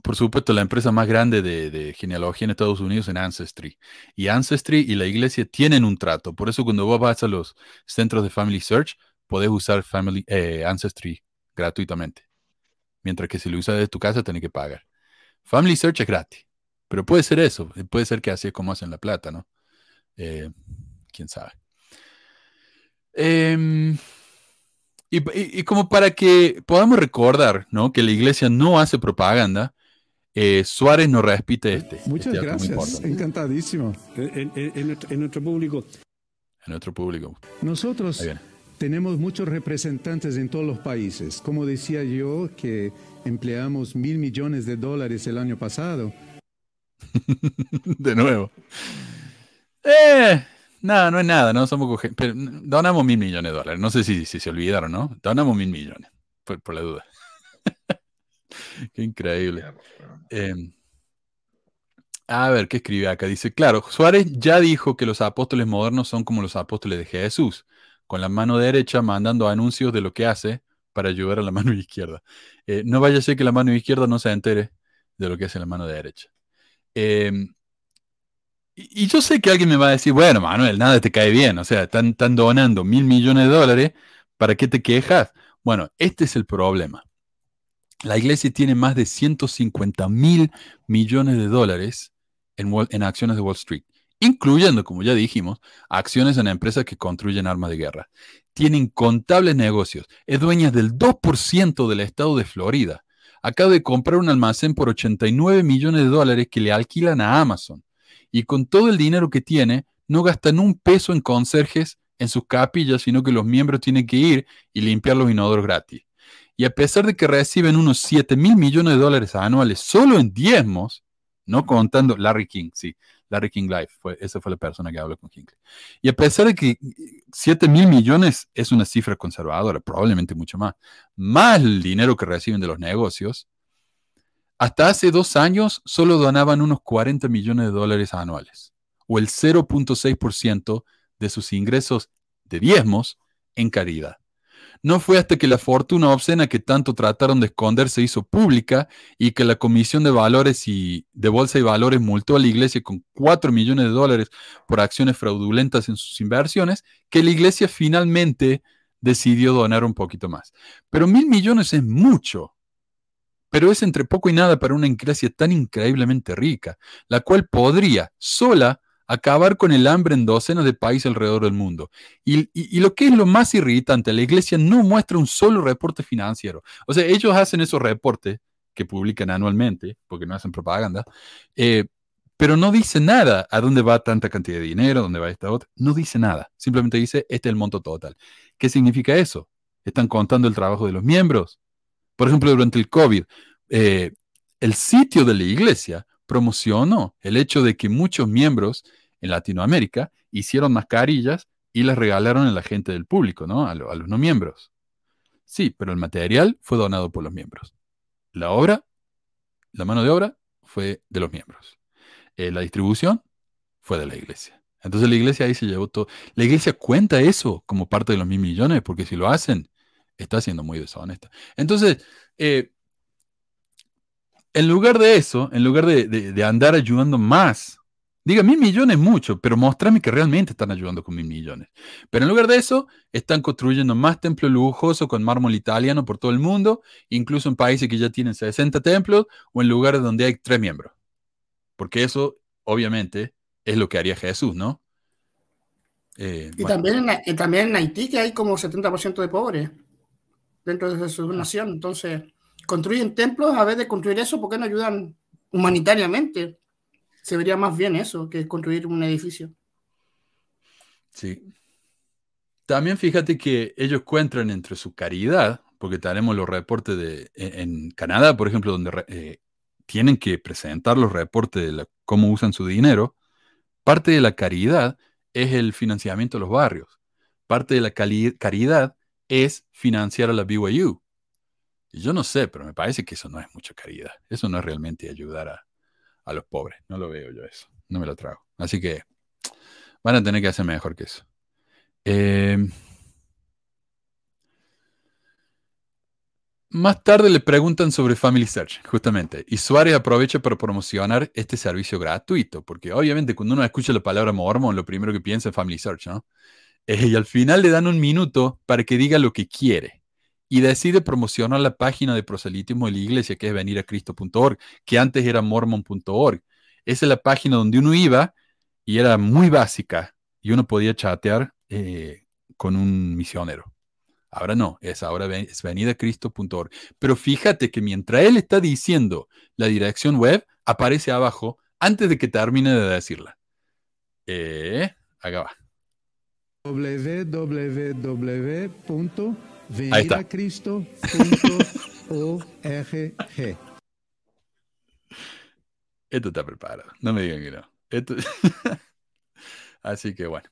por supuesto, la empresa más grande de, genealogía en Estados Unidos es Ancestry. Y Ancestry y la iglesia tienen un trato. Por eso cuando vos vas a los centros de Family Search, podés usar Family, eh, Ancestry gratuitamente. Mientras que si lo usas desde tu casa, tenés que pagar. Family Search es gratis. Pero puede ser eso. Puede ser que así es como hacen la plata, ¿no? Eh, Quién sabe. Eh, y, y, y, como para que podamos recordar, ¿no? Que la iglesia no hace propaganda, eh, Suárez nos repite este. Muchas este gracias. Encantadísimo. En, en, en, nuestro, público. En nuestro público. Nosotros tenemos muchos representantes en todos los países. Como decía yo, que empleamos mil millones de dólares el año pasado. <laughs> de nuevo. Eh, nada, no es nada, no somos pero donamos mil millones de dólares. No sé si, si se olvidaron, ¿no? Donamos mil millones, por, por la duda. <laughs> <laughs> Qué increíble. Eh, a ver, ¿qué escribe acá? Dice, claro, Suárez ya dijo que los apóstoles modernos son como los apóstoles de Jesús con la mano derecha mandando anuncios de lo que hace para ayudar a la <laughs> mano izquierda. Eh, no vaya a ser que la mano izquierda no se entere de lo que hace la mano derecha. Eh, y, y, yo sé que alguien me va a decir, bueno, Manuel, nada te cae bien, o sea, están, están donando mil millones de dólares, ¿para qué te quejas? Bueno, este es el problema. La iglesia tiene más de 150 mil millones de dólares en, acciones de Wall Street incluyendo, como ya dijimos, acciones en empresas que construyen armas de guerra. Tiene incontables negocios. Es dueña del 2% del estado de Florida. Acaba de comprar un almacén por 89 millones de dólares que le alquilan a Amazon. Y con todo el dinero que tiene, no gastan un peso en conserjes en sus capillas, sino que los miembros tienen que ir y limpiar los inodoros gratis. Y a pesar de que reciben unos 7 mil millones de dólares anuales solo en diezmos, no contando Larry King, sí, Larry King Life, esa fue la persona que habló con Hinckley. Y a pesar de que 7 mil millones es una cifra conservadora, probablemente mucho más, más el dinero que reciben de los negocios, hasta hace dos años solo donaban unos 40 millones de dólares anuales, o el 0.6% de sus ingresos de diezmos en caridad. No fue hasta que la fortuna obscena que tanto trataron de esconder se hizo pública y que la Comisión de Valores y de Bolsa y Valores multó a la iglesia con 4 millones de dólares por acciones fraudulentas en sus inversiones, que la iglesia finalmente decidió donar un poquito más. Pero mil millones es mucho. Pero es entre poco y nada para una iglesia tan increíblemente rica, la cual podría sola acabar con el hambre en docenas de países alrededor del mundo. Y, lo que es lo más irritante, la iglesia no muestra un solo reporte financiero. O sea, ellos hacen esos reportes que publican anualmente, porque no hacen propaganda, eh, pero no dice nada a dónde va tanta cantidad de dinero, dónde va esta otra. No dice nada. Simplemente dice, este es el monto total. ¿Qué significa eso? Están contando el trabajo de los miembros. Por ejemplo, durante el COVID, eh, el sitio de la iglesia promocionó el hecho de que muchos miembros en Latinoamérica hicieron mascarillas y las regalaron a la gente del público, ¿no? A, lo, a, los no miembros. Sí, pero el material fue donado por los miembros. La obra, la mano de obra, fue de los miembros. Eh, la distribución fue de la iglesia. Entonces la iglesia ahí se llevó todo. La iglesia cuenta eso como parte de los mil millones, porque si lo hacen, está siendo muy deshonesta. Entonces, eh, en lugar de eso, en lugar de, de andar ayudando más Diga, mil millones mucho, pero mostrame que realmente están ayudando con mil millones. Pero en lugar de eso, están construyendo más templos lujosos con mármol italiano por todo el mundo, incluso en países que ya tienen 60 templos o en lugares donde hay tres miembros. Porque eso, obviamente, es lo que haría Jesús, ¿no? Eh, y también, en, también en Haití, que hay como 70% de pobres dentro de su nación. Entonces, construyen templos a vez de construir eso, ¿por qué no ayudan humanitariamente? se vería más bien eso que construir un edificio. Sí. También fíjate que ellos encuentran entre su caridad, porque tenemos los reportes de en, Canadá, por ejemplo, donde eh, tienen que presentar los reportes de cómo usan su dinero. Parte de la caridad es el financiamiento de los barrios. Parte de la caridad es financiar a la BYU. Y yo no sé, pero me parece que eso no es mucha caridad. Eso no es realmente ayudar a, a los pobres. No lo veo yo eso. No me lo trago. Así que van a tener que hacer mejor que eso. Em, más tarde le preguntan sobre Family Search, justamente. Y Suárez aprovecha para promocionar este servicio gratuito, porque obviamente cuando uno escucha la palabra mormon, lo primero que piensa es Family Search, ¿no? Eh, y al final le dan un minuto para que diga lo que quiere y decide promocionar la página de proselitismo de la iglesia, que es veniracristo.org, que antes era mormon.org. Esa es la página donde uno iba y era muy básica y uno podía chatear eh, con un misionero. Ahora no, es ahora es veniracristo.org. Pero fíjate que mientras él está diciendo la dirección web, aparece abajo antes de que termine de decirla. Eh, acá va. www Ahí Esto está preparado. No me digan que no. <laughs> Así que bueno.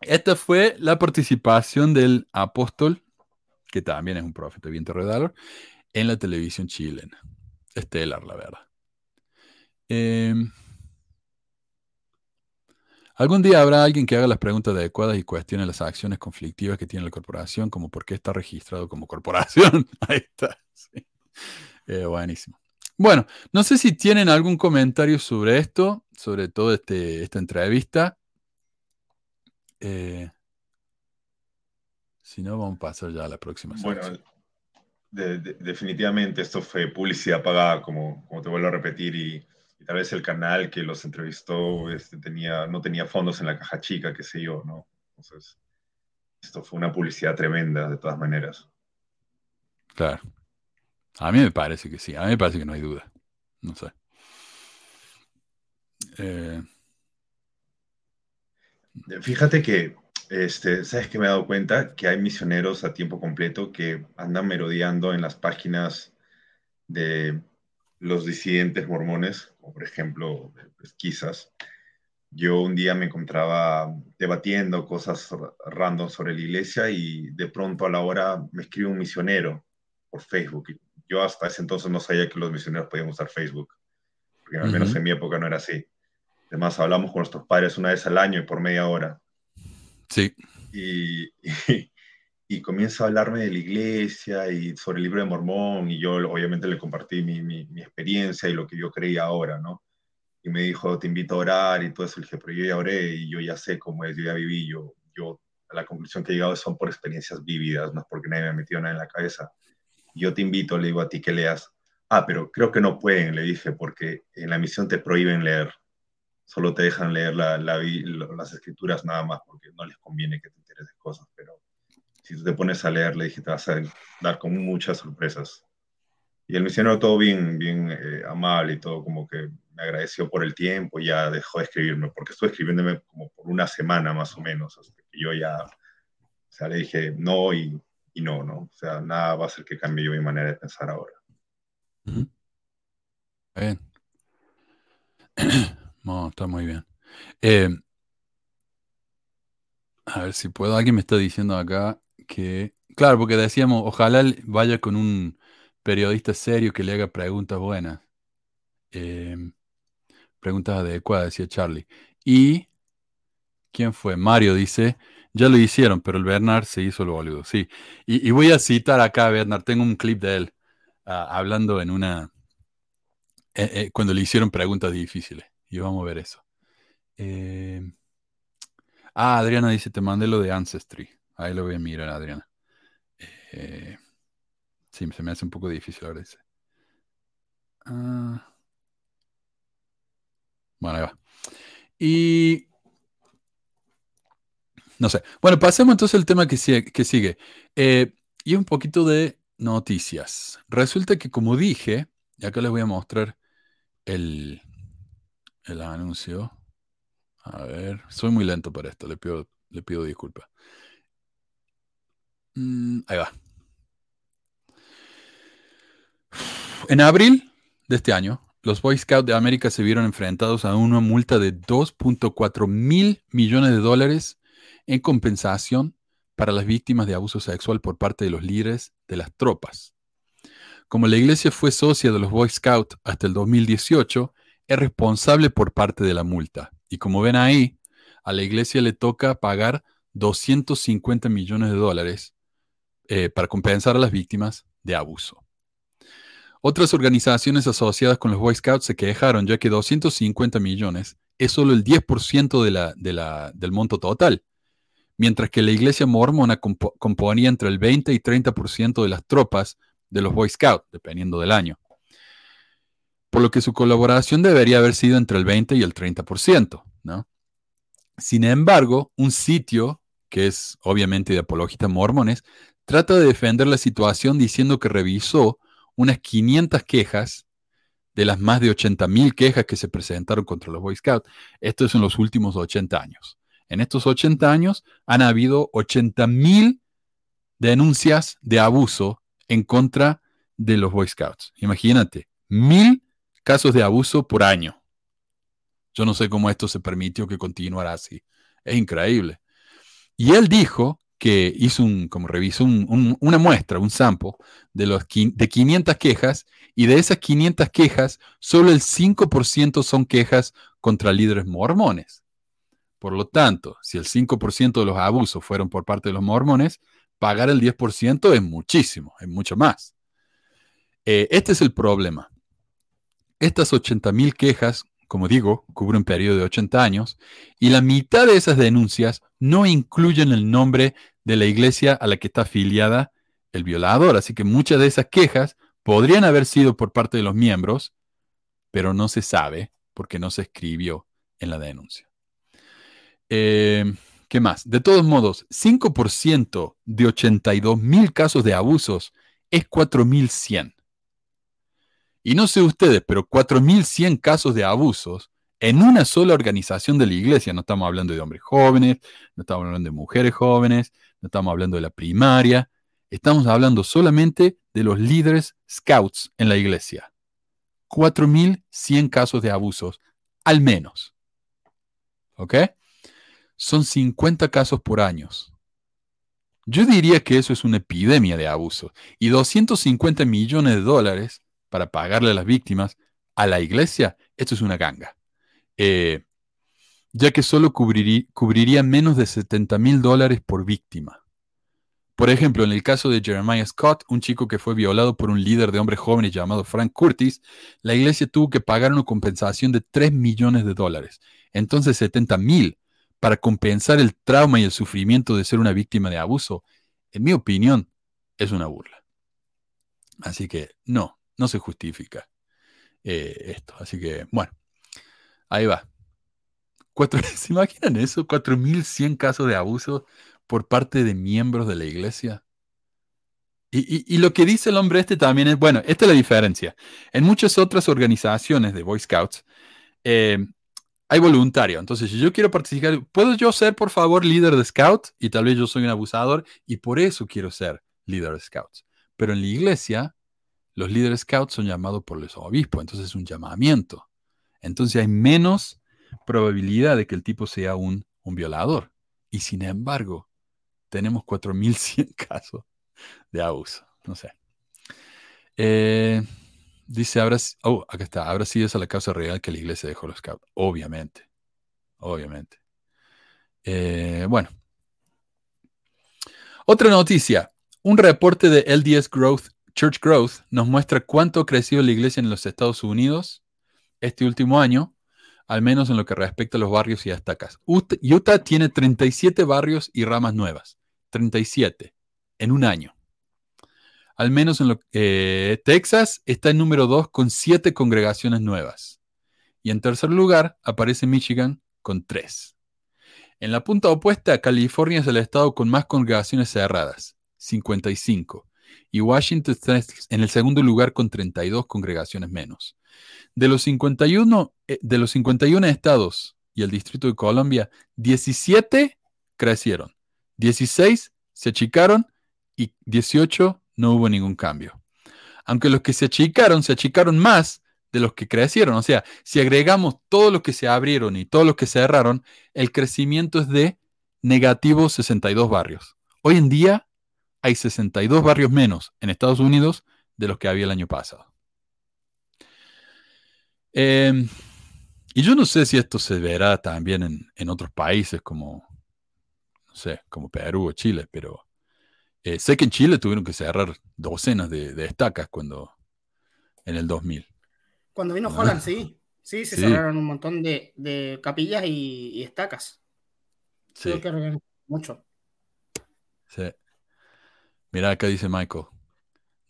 Esta fue la participación del apóstol, que también es un profeta bien redador, en la televisión chilena. Estelar, la verdad. Eh, Algún día habrá alguien que haga las preguntas adecuadas y cuestione las acciones conflictivas que tiene la corporación, como por qué está registrado como corporación. <laughs> Ahí está. Eh, buenísimo. Bueno, no sé si tienen algún comentario sobre esto, sobre todo este, esta entrevista. Eh, si no, vamos a pasar ya a la próxima. Bueno, definitivamente esto fue publicidad pagada, como, como te vuelvo a repetir, y y tal vez el canal que los entrevistó este, tenía, no tenía fondos en la caja chica, qué sé yo, ¿no? Entonces, esto fue una publicidad tremenda, de todas maneras. Claro. A mí me parece que sí, a mí me parece que no hay duda. No sé. Eh, Fíjate que, este, ¿sabes que me he dado cuenta? Que hay misioneros a tiempo completo que andan merodeando en las páginas de los disidentes mormones, como por ejemplo pesquisas. Yo un día me encontraba debatiendo cosas random sobre la iglesia y de pronto a la hora me escribe un misionero por Facebook. Yo hasta ese entonces no sabía que los misioneros podían usar Facebook, porque al menos en mi época no era así. Además, hablamos con nuestros padres una vez al año y por media hora. Sí. Y, <laughs> y comienza a hablarme de la iglesia y sobre el libro de Mormón y yo obviamente le compartí mi, mi, experiencia y lo que yo creía ahora, ¿no? Y me dijo, te invito a orar y todo eso. Le dije, pero yo ya oré y yo ya sé cómo es, yo ya viví, yo, yo a la conclusión que he llegado son por experiencias vívidas, no es porque nadie me ha metido nada en la cabeza. Yo te invito, le digo a ti que leas. Ah, pero creo que no pueden, le dije, porque en la misión te prohíben leer. Solo te dejan leer la, la, las escrituras nada más, porque no les conviene que te enteres de cosas, pero si tú te pones a leer, le dije, te vas a dar con muchas sorpresas. Y el misionero todo bien, bien eh, amable y todo, como que me agradeció por el tiempo y ya dejó de escribirme, porque estuve escribiéndome como por una semana más o menos, hasta que yo ya, o sea, le dije no y, y no, ¿no? O sea, nada va a hacer que cambie yo mi manera de pensar ahora. Bien. <clears throat> No, está muy bien. Eh, a ver si puedo. Alguien me está diciendo acá que, claro, porque decíamos, ojalá vaya con un periodista serio que le haga preguntas buenas. Em, preguntas adecuadas, decía Charlie. Y, ¿quién fue? Mario dice, ya lo hicieron, pero el Bernard se hizo el boludo. Sí. Y, voy a citar acá a Bernard, tengo un clip de él ah, hablando en una, eh, eh, cuando le hicieron preguntas difíciles. Y vamos a ver eso. Eh, ah, Adriana dice, te mandé lo de Ancestry. Ahí lo voy a mirar, Adriana. sí, se me hace un poco difícil ahora ese. Ah. Bueno, ahí va. Y... No sé. Bueno, pasemos entonces al tema que sigue. Sigue. y un poquito de noticias. Resulta que, como dije, y acá les voy a mostrar el, el anuncio. A ver, soy muy lento para esto, le pido, le pido disculpas. Mm, ahí va. En abril de este año, los Boy Scouts de América se vieron enfrentados a una multa de 2.4 mil millones de dólares en compensación para las víctimas de abuso sexual por parte de los líderes de las tropas. Como la iglesia fue socia de los Boy Scouts hasta el 2018, es responsable por parte de la multa. Y como ven ahí, a la iglesia le toca pagar 250 millones de dólares eh, para compensar a las víctimas de abuso. Otras organizaciones asociadas con los Boy Scouts se quejaron ya que 250 millones es solo el 10% del monto total mientras que la iglesia mormona componía entre el 20 y 30% de las tropas de los Boy Scouts, dependiendo del año. Por lo que su colaboración debería haber sido entre el 20 y el 30%. ¿no? Sin embargo, un sitio, que es obviamente de apologistas mormones, trata de defender la situación diciendo que revisó unas 500 quejas de las más de 80.000 quejas que se presentaron contra los Boy Scouts. Esto es en los últimos 80 años. En estos 80 años han habido 80.000 denuncias de abuso en contra de los Boy Scouts. Imagínate, mil casos de abuso por año. Yo no sé cómo esto se permitió que continuara así. Es increíble. Y él dijo que hizo un, como revisó una muestra, un sample de, los, de 500 quejas y de esas 500 quejas, solo el 5% son quejas contra líderes mormones. Por lo tanto, si el 5% de los abusos fueron por parte de los mormones, pagar el 10% es muchísimo, es mucho más. Eh, este es el problema. Estas 80.000 quejas, como digo, cubren un periodo de 80 años y la mitad de esas denuncias no incluyen el nombre de la iglesia a la que está afiliada el violador. Así que muchas de esas quejas podrían haber sido por parte de los miembros, pero no se sabe porque no se escribió en la denuncia. Eh, ¿Qué más? De todos modos, 5% de 82 mil casos de abusos es 4.100. Y no sé ustedes, pero 4.100 casos de abusos en una sola organización de la iglesia. No estamos hablando de hombres jóvenes, no estamos hablando de mujeres jóvenes, no estamos hablando de la primaria. Estamos hablando solamente de los líderes scouts en la iglesia. 4.100 casos de abusos, al menos. ¿Ok? son 50 casos por año. Yo diría que eso es una epidemia de abuso. Y 250 millones de dólares para pagarle a las víctimas a la iglesia, esto es una ganga. Eh, ya que solo cubriría, menos de 70 mil dólares por víctima. Por ejemplo, en el caso de Jeremiah Scott, un chico que fue violado por un líder de hombres jóvenes llamado Frank Curtis, la iglesia tuvo que pagar una compensación de 3 millones de dólares. Entonces 70 mil para compensar el trauma y el sufrimiento de ser una víctima de abuso, en mi opinión, es una burla. Así que no, no se justifica eh, esto. Así que, bueno, ahí va. <laughs> ¿Se imaginan eso? 4.100 casos de abuso por parte de miembros de la iglesia. Y, lo que dice el hombre este también es, bueno, esta es la diferencia. En muchas otras organizaciones de Boy Scouts, eh, hay voluntario. Entonces, si yo quiero participar, ¿puedo yo ser, por favor, líder de Scout? Y tal vez yo soy un abusador y por eso quiero ser líder de Scouts. Pero en la iglesia, los líderes Scouts son llamados por los obispos, entonces es un llamamiento. Entonces hay menos probabilidad de que el tipo sea un, violador. Y sin embargo, tenemos 4.100 <laughs> casos de abuso. No sé. Eh, Dice, ahora, oh, acá está, ahora sí es a la causa real que la iglesia dejó los scouts. Obviamente, obviamente. Eh, bueno. Otra noticia. Un reporte de LDS Growth, Church Growth, nos muestra cuánto ha crecido la iglesia en los Estados Unidos este último año, al menos en lo que respecta a los barrios y estacas. Utah tiene 37 barrios y ramas nuevas. 37 en un año. Al menos en eh, Texas está en número 2 con 7 congregaciones nuevas. Y en tercer lugar aparece Michigan con 3. En la punta opuesta, California es el estado con más congregaciones cerradas, 55. Y Washington está en el segundo lugar con 32 congregaciones menos. De los 51, eh, de los 51 estados y el Distrito de Colombia, 17 crecieron, 16 se achicaron y 18 no hubo ningún cambio. Aunque los que se achicaron, se achicaron más de los que crecieron. O sea, si agregamos todos los que se abrieron y todos los que se cerraron, el crecimiento es de negativo 62 barrios. Hoy en día hay 62 barrios menos en Estados Unidos de los que había el año pasado. Em, y yo no sé si esto se verá también en, otros países como, no sé, como Perú o Chile, pero eh, sé que en Chile tuvieron que cerrar docenas de, estacas cuando en el 2000. Cuando vino Holland, sí. Sí, se cerraron un montón de, capillas y, estacas. Sí. Creo que mucho. Sí. Mira, acá dice Michael.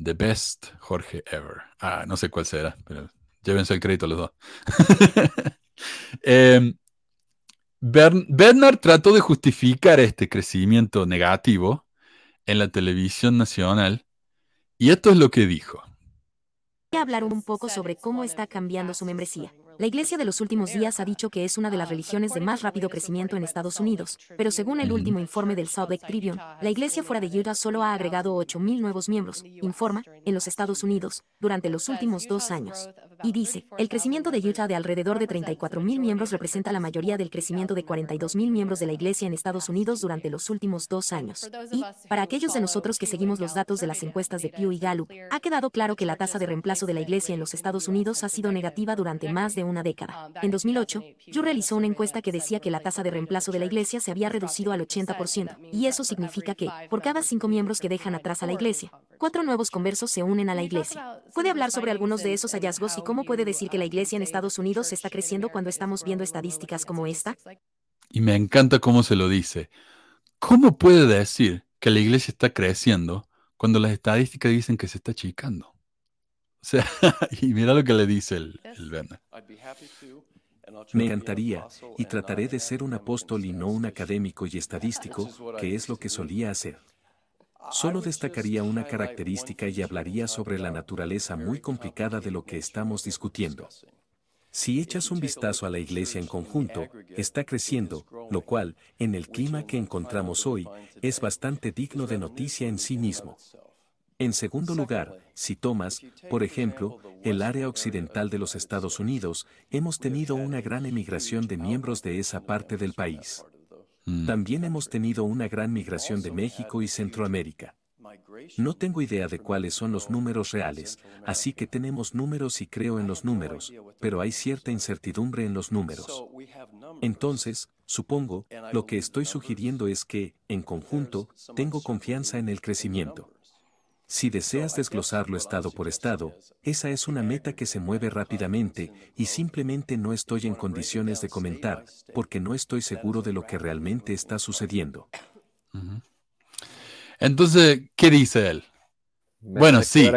The best Jorge ever. Ah, no sé cuál será, pero llévense el crédito los dos. <laughs> eh, Bernard trató de justificar este crecimiento negativo en la televisión nacional y esto es lo que dijo. Voy a hablar un poco sobre cómo está cambiando su membresía. La Iglesia de los últimos días ha dicho que es una de las religiones de más rápido crecimiento en Estados Unidos, pero según el último informe del Salt Lake Tribune, la Iglesia fuera de Utah solo ha agregado 8.000 nuevos miembros, informa, en los Estados Unidos, durante los últimos dos años. Y dice, el crecimiento de Utah de alrededor de 34.000 miembros representa la mayoría del crecimiento de 42.000 miembros de la Iglesia en Estados Unidos durante los últimos dos años. Y, para aquellos de nosotros que seguimos los datos de las encuestas de Pew y Gallup, ha quedado claro que la tasa de reemplazo de la Iglesia en los Estados Unidos ha sido negativa. durante más de una década. En 2008, Pew realizó una encuesta que decía que la tasa de reemplazo de la iglesia se había reducido al 80%, y eso significa que, por cada cinco miembros que dejan atrás a la iglesia, cuatro nuevos conversos se unen a la iglesia. ¿Puede hablar sobre algunos de esos hallazgos y cómo puede decir que la iglesia en Estados Unidos está creciendo cuando estamos viendo estadísticas como esta? Y me encanta cómo se lo dice. ¿Cómo puede decir que la iglesia está creciendo cuando las estadísticas dicen que se está achicando? O sea, <laughs> y mira lo que le dice el, el Me encantaría, y trataré de ser un apóstol y no un académico y <laughs> estadístico, que es lo que solía hacer. Solo destacaría una característica y hablaría sobre la naturaleza muy complicada de lo que estamos discutiendo. Si echas un vistazo a la iglesia en conjunto, está creciendo, lo cual, en el clima que encontramos hoy, es bastante digno de noticia en sí mismo. En segundo lugar, si tomas, por ejemplo, el área occidental de los Estados Unidos, hemos tenido una gran emigración de miembros de esa parte del país. Mm. También hemos tenido una gran migración de México y Centroamérica. No tengo idea de cuáles son los números reales, así que tenemos números y creo en los números, pero hay cierta incertidumbre en los números. Entonces, supongo, lo que estoy sugiriendo es que, en conjunto, tengo confianza en el crecimiento. Si deseas desglosarlo estado por estado, esa es una meta que se mueve rápidamente y simplemente no estoy en condiciones de comentar, porque no estoy seguro de lo que realmente está sucediendo. Entonces, ¿qué dice él? bueno, sí.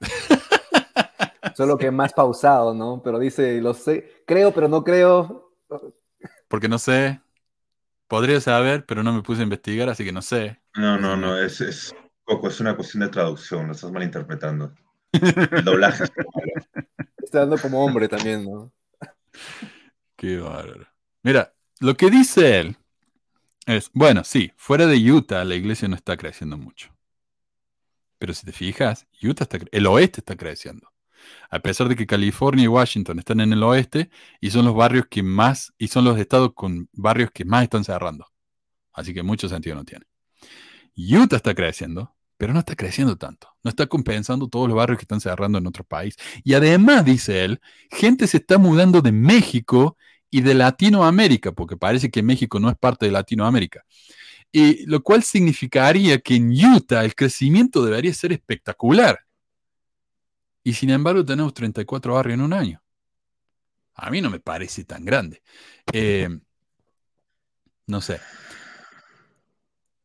<laughs> Solo que más pausado, ¿no? Pero dice, lo sé, creo, pero no creo. Porque no sé. Podría saber, pero no me puse a investigar, así que no sé. No, no, no, es, es Coco, es una cuestión de traducción, lo estás malinterpretando. <laughs> El doblaje Está dando como hombre también, ¿no? Qué bárbaro. Mira, lo que dice él es, bueno, sí, fuera de Utah la iglesia no está creciendo mucho. Pero si te fijas, Utah está, el oeste está creciendo. A pesar de que California y Washington están en el oeste y son los barrios que más, y son los estados con barrios que más están cerrando. Así que mucho sentido no tiene. Utah está creciendo, pero no está creciendo tanto. No está compensando todos los barrios que están cerrando en otro país. Y además, dice él, gente se está mudando de México y de Latinoamérica, porque parece que México no es parte de Latinoamérica. Y lo cual significaría que en Utah el crecimiento debería ser espectacular. Y sin embargo tenemos 34 barrios en un año. A mí no me parece tan grande. Eh, no sé.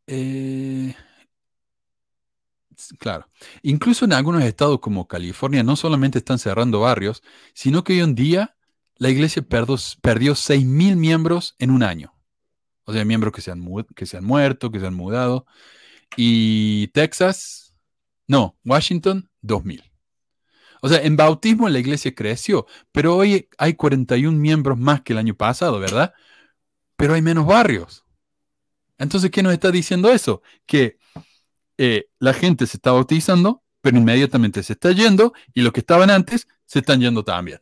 Eh, claro. Incluso en algunos estados como California no solamente están cerrando barrios, sino que hoy en día la iglesia perdió, perdió 6.000 miembros en un año. O sea, miembros que se, han que se han muerto, que se han mudado. Y Texas, no, Washington, 2.000. O sea, en bautismo la iglesia creció, pero hoy hay 41 miembros más que el año pasado, ¿verdad? Pero hay menos barrios. Entonces, ¿qué nos está diciendo eso? Que eh, la gente se está bautizando, pero inmediatamente se está yendo y los que estaban antes se están yendo también.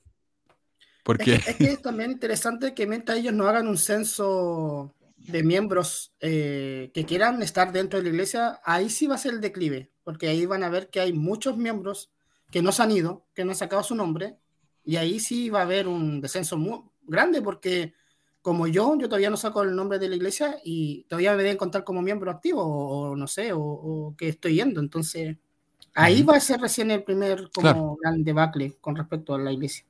Porque... Es, que, es, también interesante que mientras ellos no hagan un censo de miembros eh, que quieran estar dentro de la iglesia, ahí sí va a ser el declive, porque ahí van a ver que hay muchos miembros que no se han ido, que no han sacado su nombre, y ahí sí va a haber un descenso muy grande, porque como yo, yo todavía no saco el nombre de la iglesia y todavía me deben contar como miembro activo, o, no sé, o, que estoy yendo. Entonces, ahí va a ser recién el primer como gran debacle con respecto a la iglesia.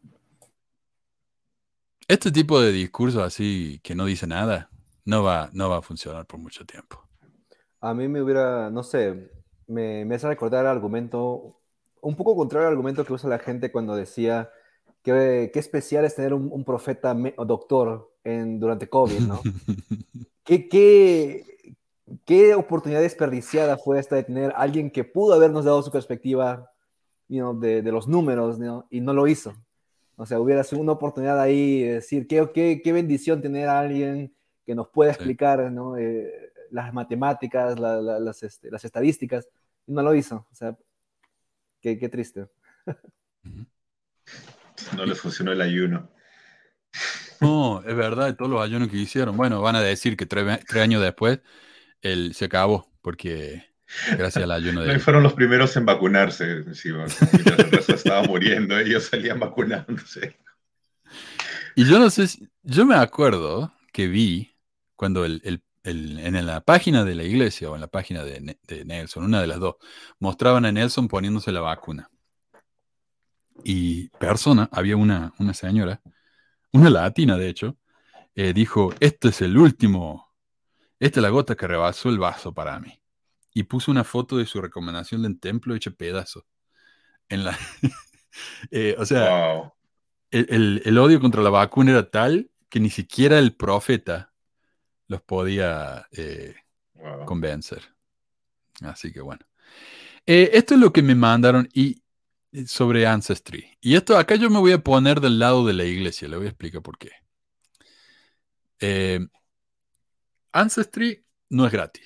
Este tipo de discurso así que no dice nada, no va, no va a funcionar por mucho tiempo. A mí me hubiera, no sé, me, me hace recordar el argumento un poco contrario al argumento que usa la gente cuando decía que qué especial es tener un, profeta o doctor en, durante COVID, ¿no? <laughs> ¿Qué, qué, qué oportunidad desperdiciada fue esta de tener alguien que pudo habernos dado su perspectiva de, de, los números y no lo hizo. O sea, hubiera sido una oportunidad ahí de decir, qué, qué, qué bendición tener a alguien que nos pueda explicar ¿no? Eh, las matemáticas, las, este, las estadísticas, y no lo hizo. O sea, Qué, triste. No les funcionó el ayuno. No, es verdad, todos los ayunos que hicieron. Bueno, van a decir que tres, años después el, se acabó, porque gracias al ayuno <laughs> de... No, fueron los primeros en vacunarse, mientras el resto estaba muriendo, ellos salían vacunándose. Y yo no sé, yo me acuerdo que vi cuando el, el en la página de la iglesia o en la página de, Nelson, una de las dos, mostraban a Nelson poniéndose la vacuna. Y persona, había una, una señora, una latina de hecho, eh, dijo, este es el último, esta es la gota que rebasó el vaso para mí. Y puso una foto de su recomendación del templo hecha pedazo. En la, <laughs> eh, o sea, el odio contra la vacuna era tal que ni siquiera el profeta los podía eh, convencer. Así que bueno. Eh, esto es lo que me mandaron y sobre Ancestry. Y esto acá yo me voy a poner del lado de la iglesia. Le voy a explicar por qué. Ancestry no es gratis.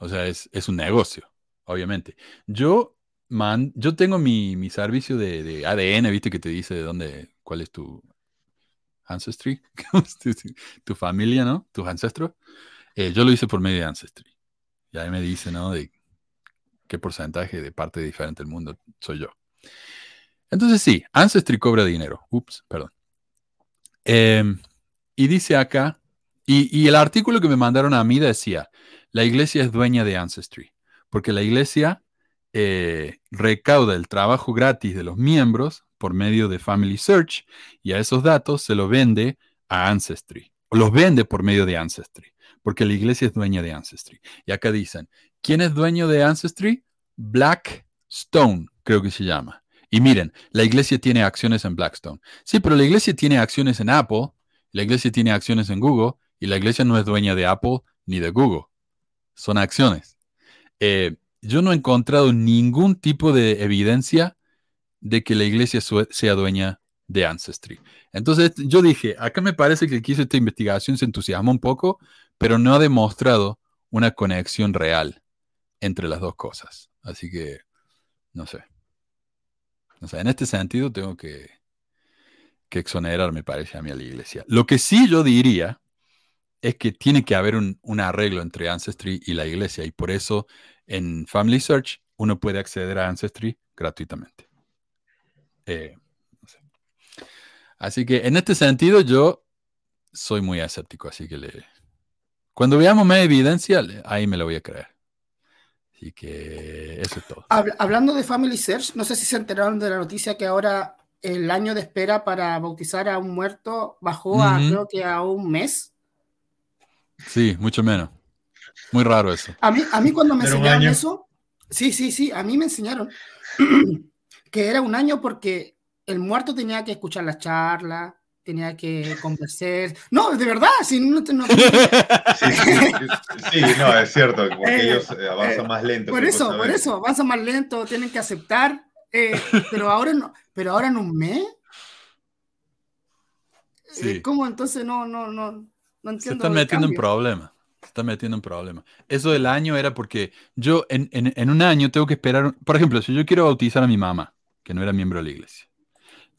O sea, es, un negocio, obviamente. Yo, man, yo tengo mi, servicio de, de, ADN, viste, que te dice de dónde, cuál es tu Ancestry, <laughs> tu, familia, ¿no? Tus ancestros. Eh, yo lo hice por medio de Ancestry. Y ahí me dice, ¿no? Qué porcentaje de parte diferente del mundo soy yo. Entonces sí, Ancestry cobra dinero. Ups, perdón. Em, y dice acá, y, el artículo que me mandaron a mí decía, la iglesia es dueña de Ancestry, porque la iglesia eh, recauda el trabajo gratis de los miembros por medio de Family Search y a esos datos se los vende a Ancestry. O los vende por medio de Ancestry, porque la iglesia es dueña de Ancestry. Y acá dicen, ¿quién es dueño de Ancestry? Blackstone, creo que se llama. Y miren, la iglesia tiene acciones en Blackstone. Sí, pero la iglesia tiene acciones en Apple, la iglesia tiene acciones en Google, y la iglesia no es dueña de Apple ni de Google. Son acciones. Eh, yo no he encontrado ningún tipo de evidencia de que la iglesia sea dueña de Ancestry. Entonces yo dije, acá me parece que el hizo esta investigación se entusiasmó un poco, pero no ha demostrado una conexión real entre las dos cosas. Así que, no sé. En este sentido tengo que, que exonerar, me parece a mí, a la iglesia. Lo que sí yo diría es que tiene que haber un, un arreglo entre Ancestry y la iglesia, y por eso en Family Search uno puede acceder a Ancestry gratuitamente. Eh, así que en este sentido yo soy muy escéptico, así que le... cuando veamos más evidencia, ahí me lo voy a creer. Así que eso es todo. hablando de Family Search, no sé si se enteraron de la noticia que ahora el año de espera para bautizar a un muerto bajó a creo que a un mes. Sí, mucho menos. Muy raro eso. A mí, a mí cuando me enseñaron eso, sí, sí, sí, a mí me enseñaron <clears throat> que era un año porque el muerto tenía que escuchar la charla, tenía que conversar. No, de verdad, si no, no... <laughs> Sí, no, es cierto, porque eh, ellos eh, avanzan más lento. Por eso, por eso, avanzan más lento, tienen que aceptar, eh, pero, ahora no, pero ahora en un mes. Sí. ¿Cómo entonces no, no, no, no entiendo? Se están metiendo en problemas. Se están metiendo en problemas. Eso del año era porque yo en, en, en un año tengo que esperar. Por ejemplo, si yo quiero bautizar a mi mamá, que no era miembro de la iglesia,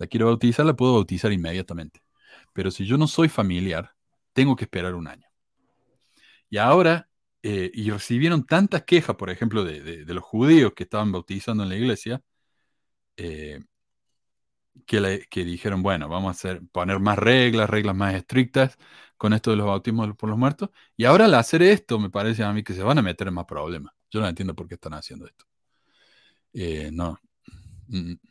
la quiero bautizar, la puedo bautizar inmediatamente. Pero si yo no soy familiar, tengo que esperar un año. Y ahora, eh, y recibieron tantas quejas, por ejemplo, de, los judíos que estaban bautizando en la iglesia, eh, que, que, dijeron, bueno, vamos a hacer, poner más reglas, reglas más estrictas con esto de los bautismos por los muertos. Y ahora al hacer esto, me parece a mí que se van a meter en más problemas. Yo no entiendo por qué están haciendo esto. Eh, no. Mm, mm.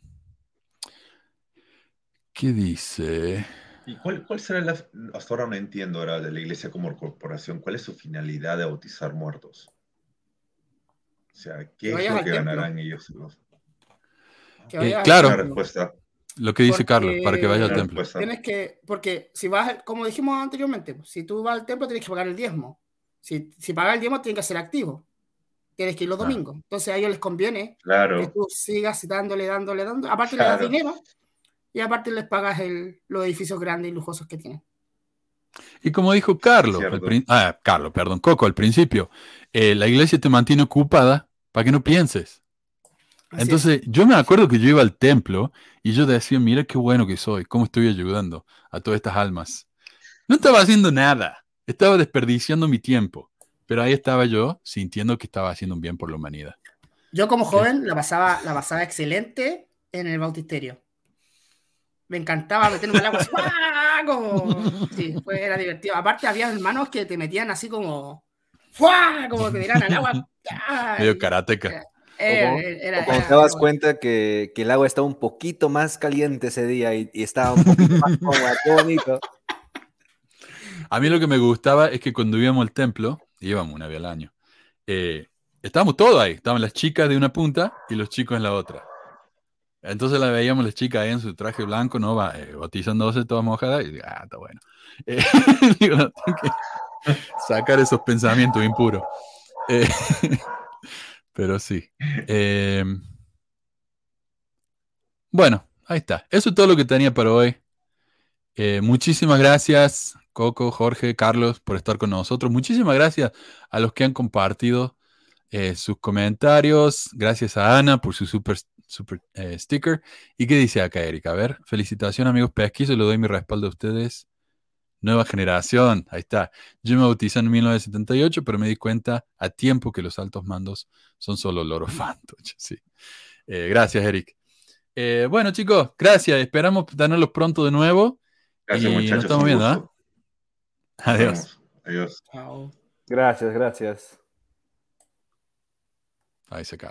¿Qué dice? ¿Y cuál, cuál será la, hasta ahora no entiendo ahora de la iglesia como corporación, cuál es su finalidad de bautizar muertos? O sea, ¿qué es lo que ganarán ellos? Eh, claro, respuesta. lo que dice Carlos, para que vaya al templo. Tienes que, porque si vas, como dijimos anteriormente, si tú vas al templo tienes que pagar el diezmo. Si, si pagas el diezmo, tienes que ser activo. Tienes que ir los ah. domingos. Entonces a ellos les conviene claro. que tú sigas dándole, dándole, dándole. Aparte le das dinero y aparte les pagas el, los edificios grandes y lujosos que tienen. Y como dijo Carlos, ah, Carlos, perdón, Coco al principio, eh, la iglesia te mantiene ocupada para que no pienses. Entonces, yo me acuerdo que yo iba al templo y yo decía, mira qué bueno que soy, cómo estoy ayudando a todas estas almas. No estaba haciendo nada, estaba desperdiciando mi tiempo, pero ahí estaba yo sintiendo que estaba haciendo un bien por la humanidad. Yo como joven la pasaba, la pasaba excelente en el bautisterio me encantaba meterme al agua así, como, sí, fue, era divertido. Aparte había hermanos que te metían así como, ¡fua! como que tiran al agua. Medio karateca. cuando te das cuenta que, que, el agua estaba un poquito más caliente ese día y, estaba un poquito más <laughs> cómoda, qué bonito. A mí lo que me gustaba es que cuando íbamos al templo, íbamos una vez al año, eh, estábamos todos ahí, estaban las chicas de una punta y los chicos en la otra. Entonces la veíamos la chica ahí en su traje blanco, ¿no? Va, eh, bautizándose toda mojada y ah, está bueno. <laughs> Eh, <laughs> digo, no, tengo que sacar esos pensamientos impuros. <laughs> Eh, pero sí. Em, bueno, ahí está. Eso es todo lo que tenía para hoy. Eh, muchísimas gracias, Coco, Jorge, Carlos, por estar con nosotros. Muchísimas gracias a los que han compartido sus comentarios. Gracias a Ana por su super super eh, sticker. ¿Y qué dice acá, Erika? A ver, felicitación amigos pesquizos, le doy mi respaldo a ustedes. Nueva generación, ahí está. Yo me bauticé en 1978, pero me di cuenta a tiempo que los altos mandos son solo loro <laughs> fantoche. Sí. Eh, gracias, Eric. Eh, bueno, chicos, gracias. Esperamos tenerlos pronto de nuevo. Gracias, muchachos. Nos estamos viendo, ¿ah? Adiós. Adiós. Gracias, gracias. Ahí se acabó.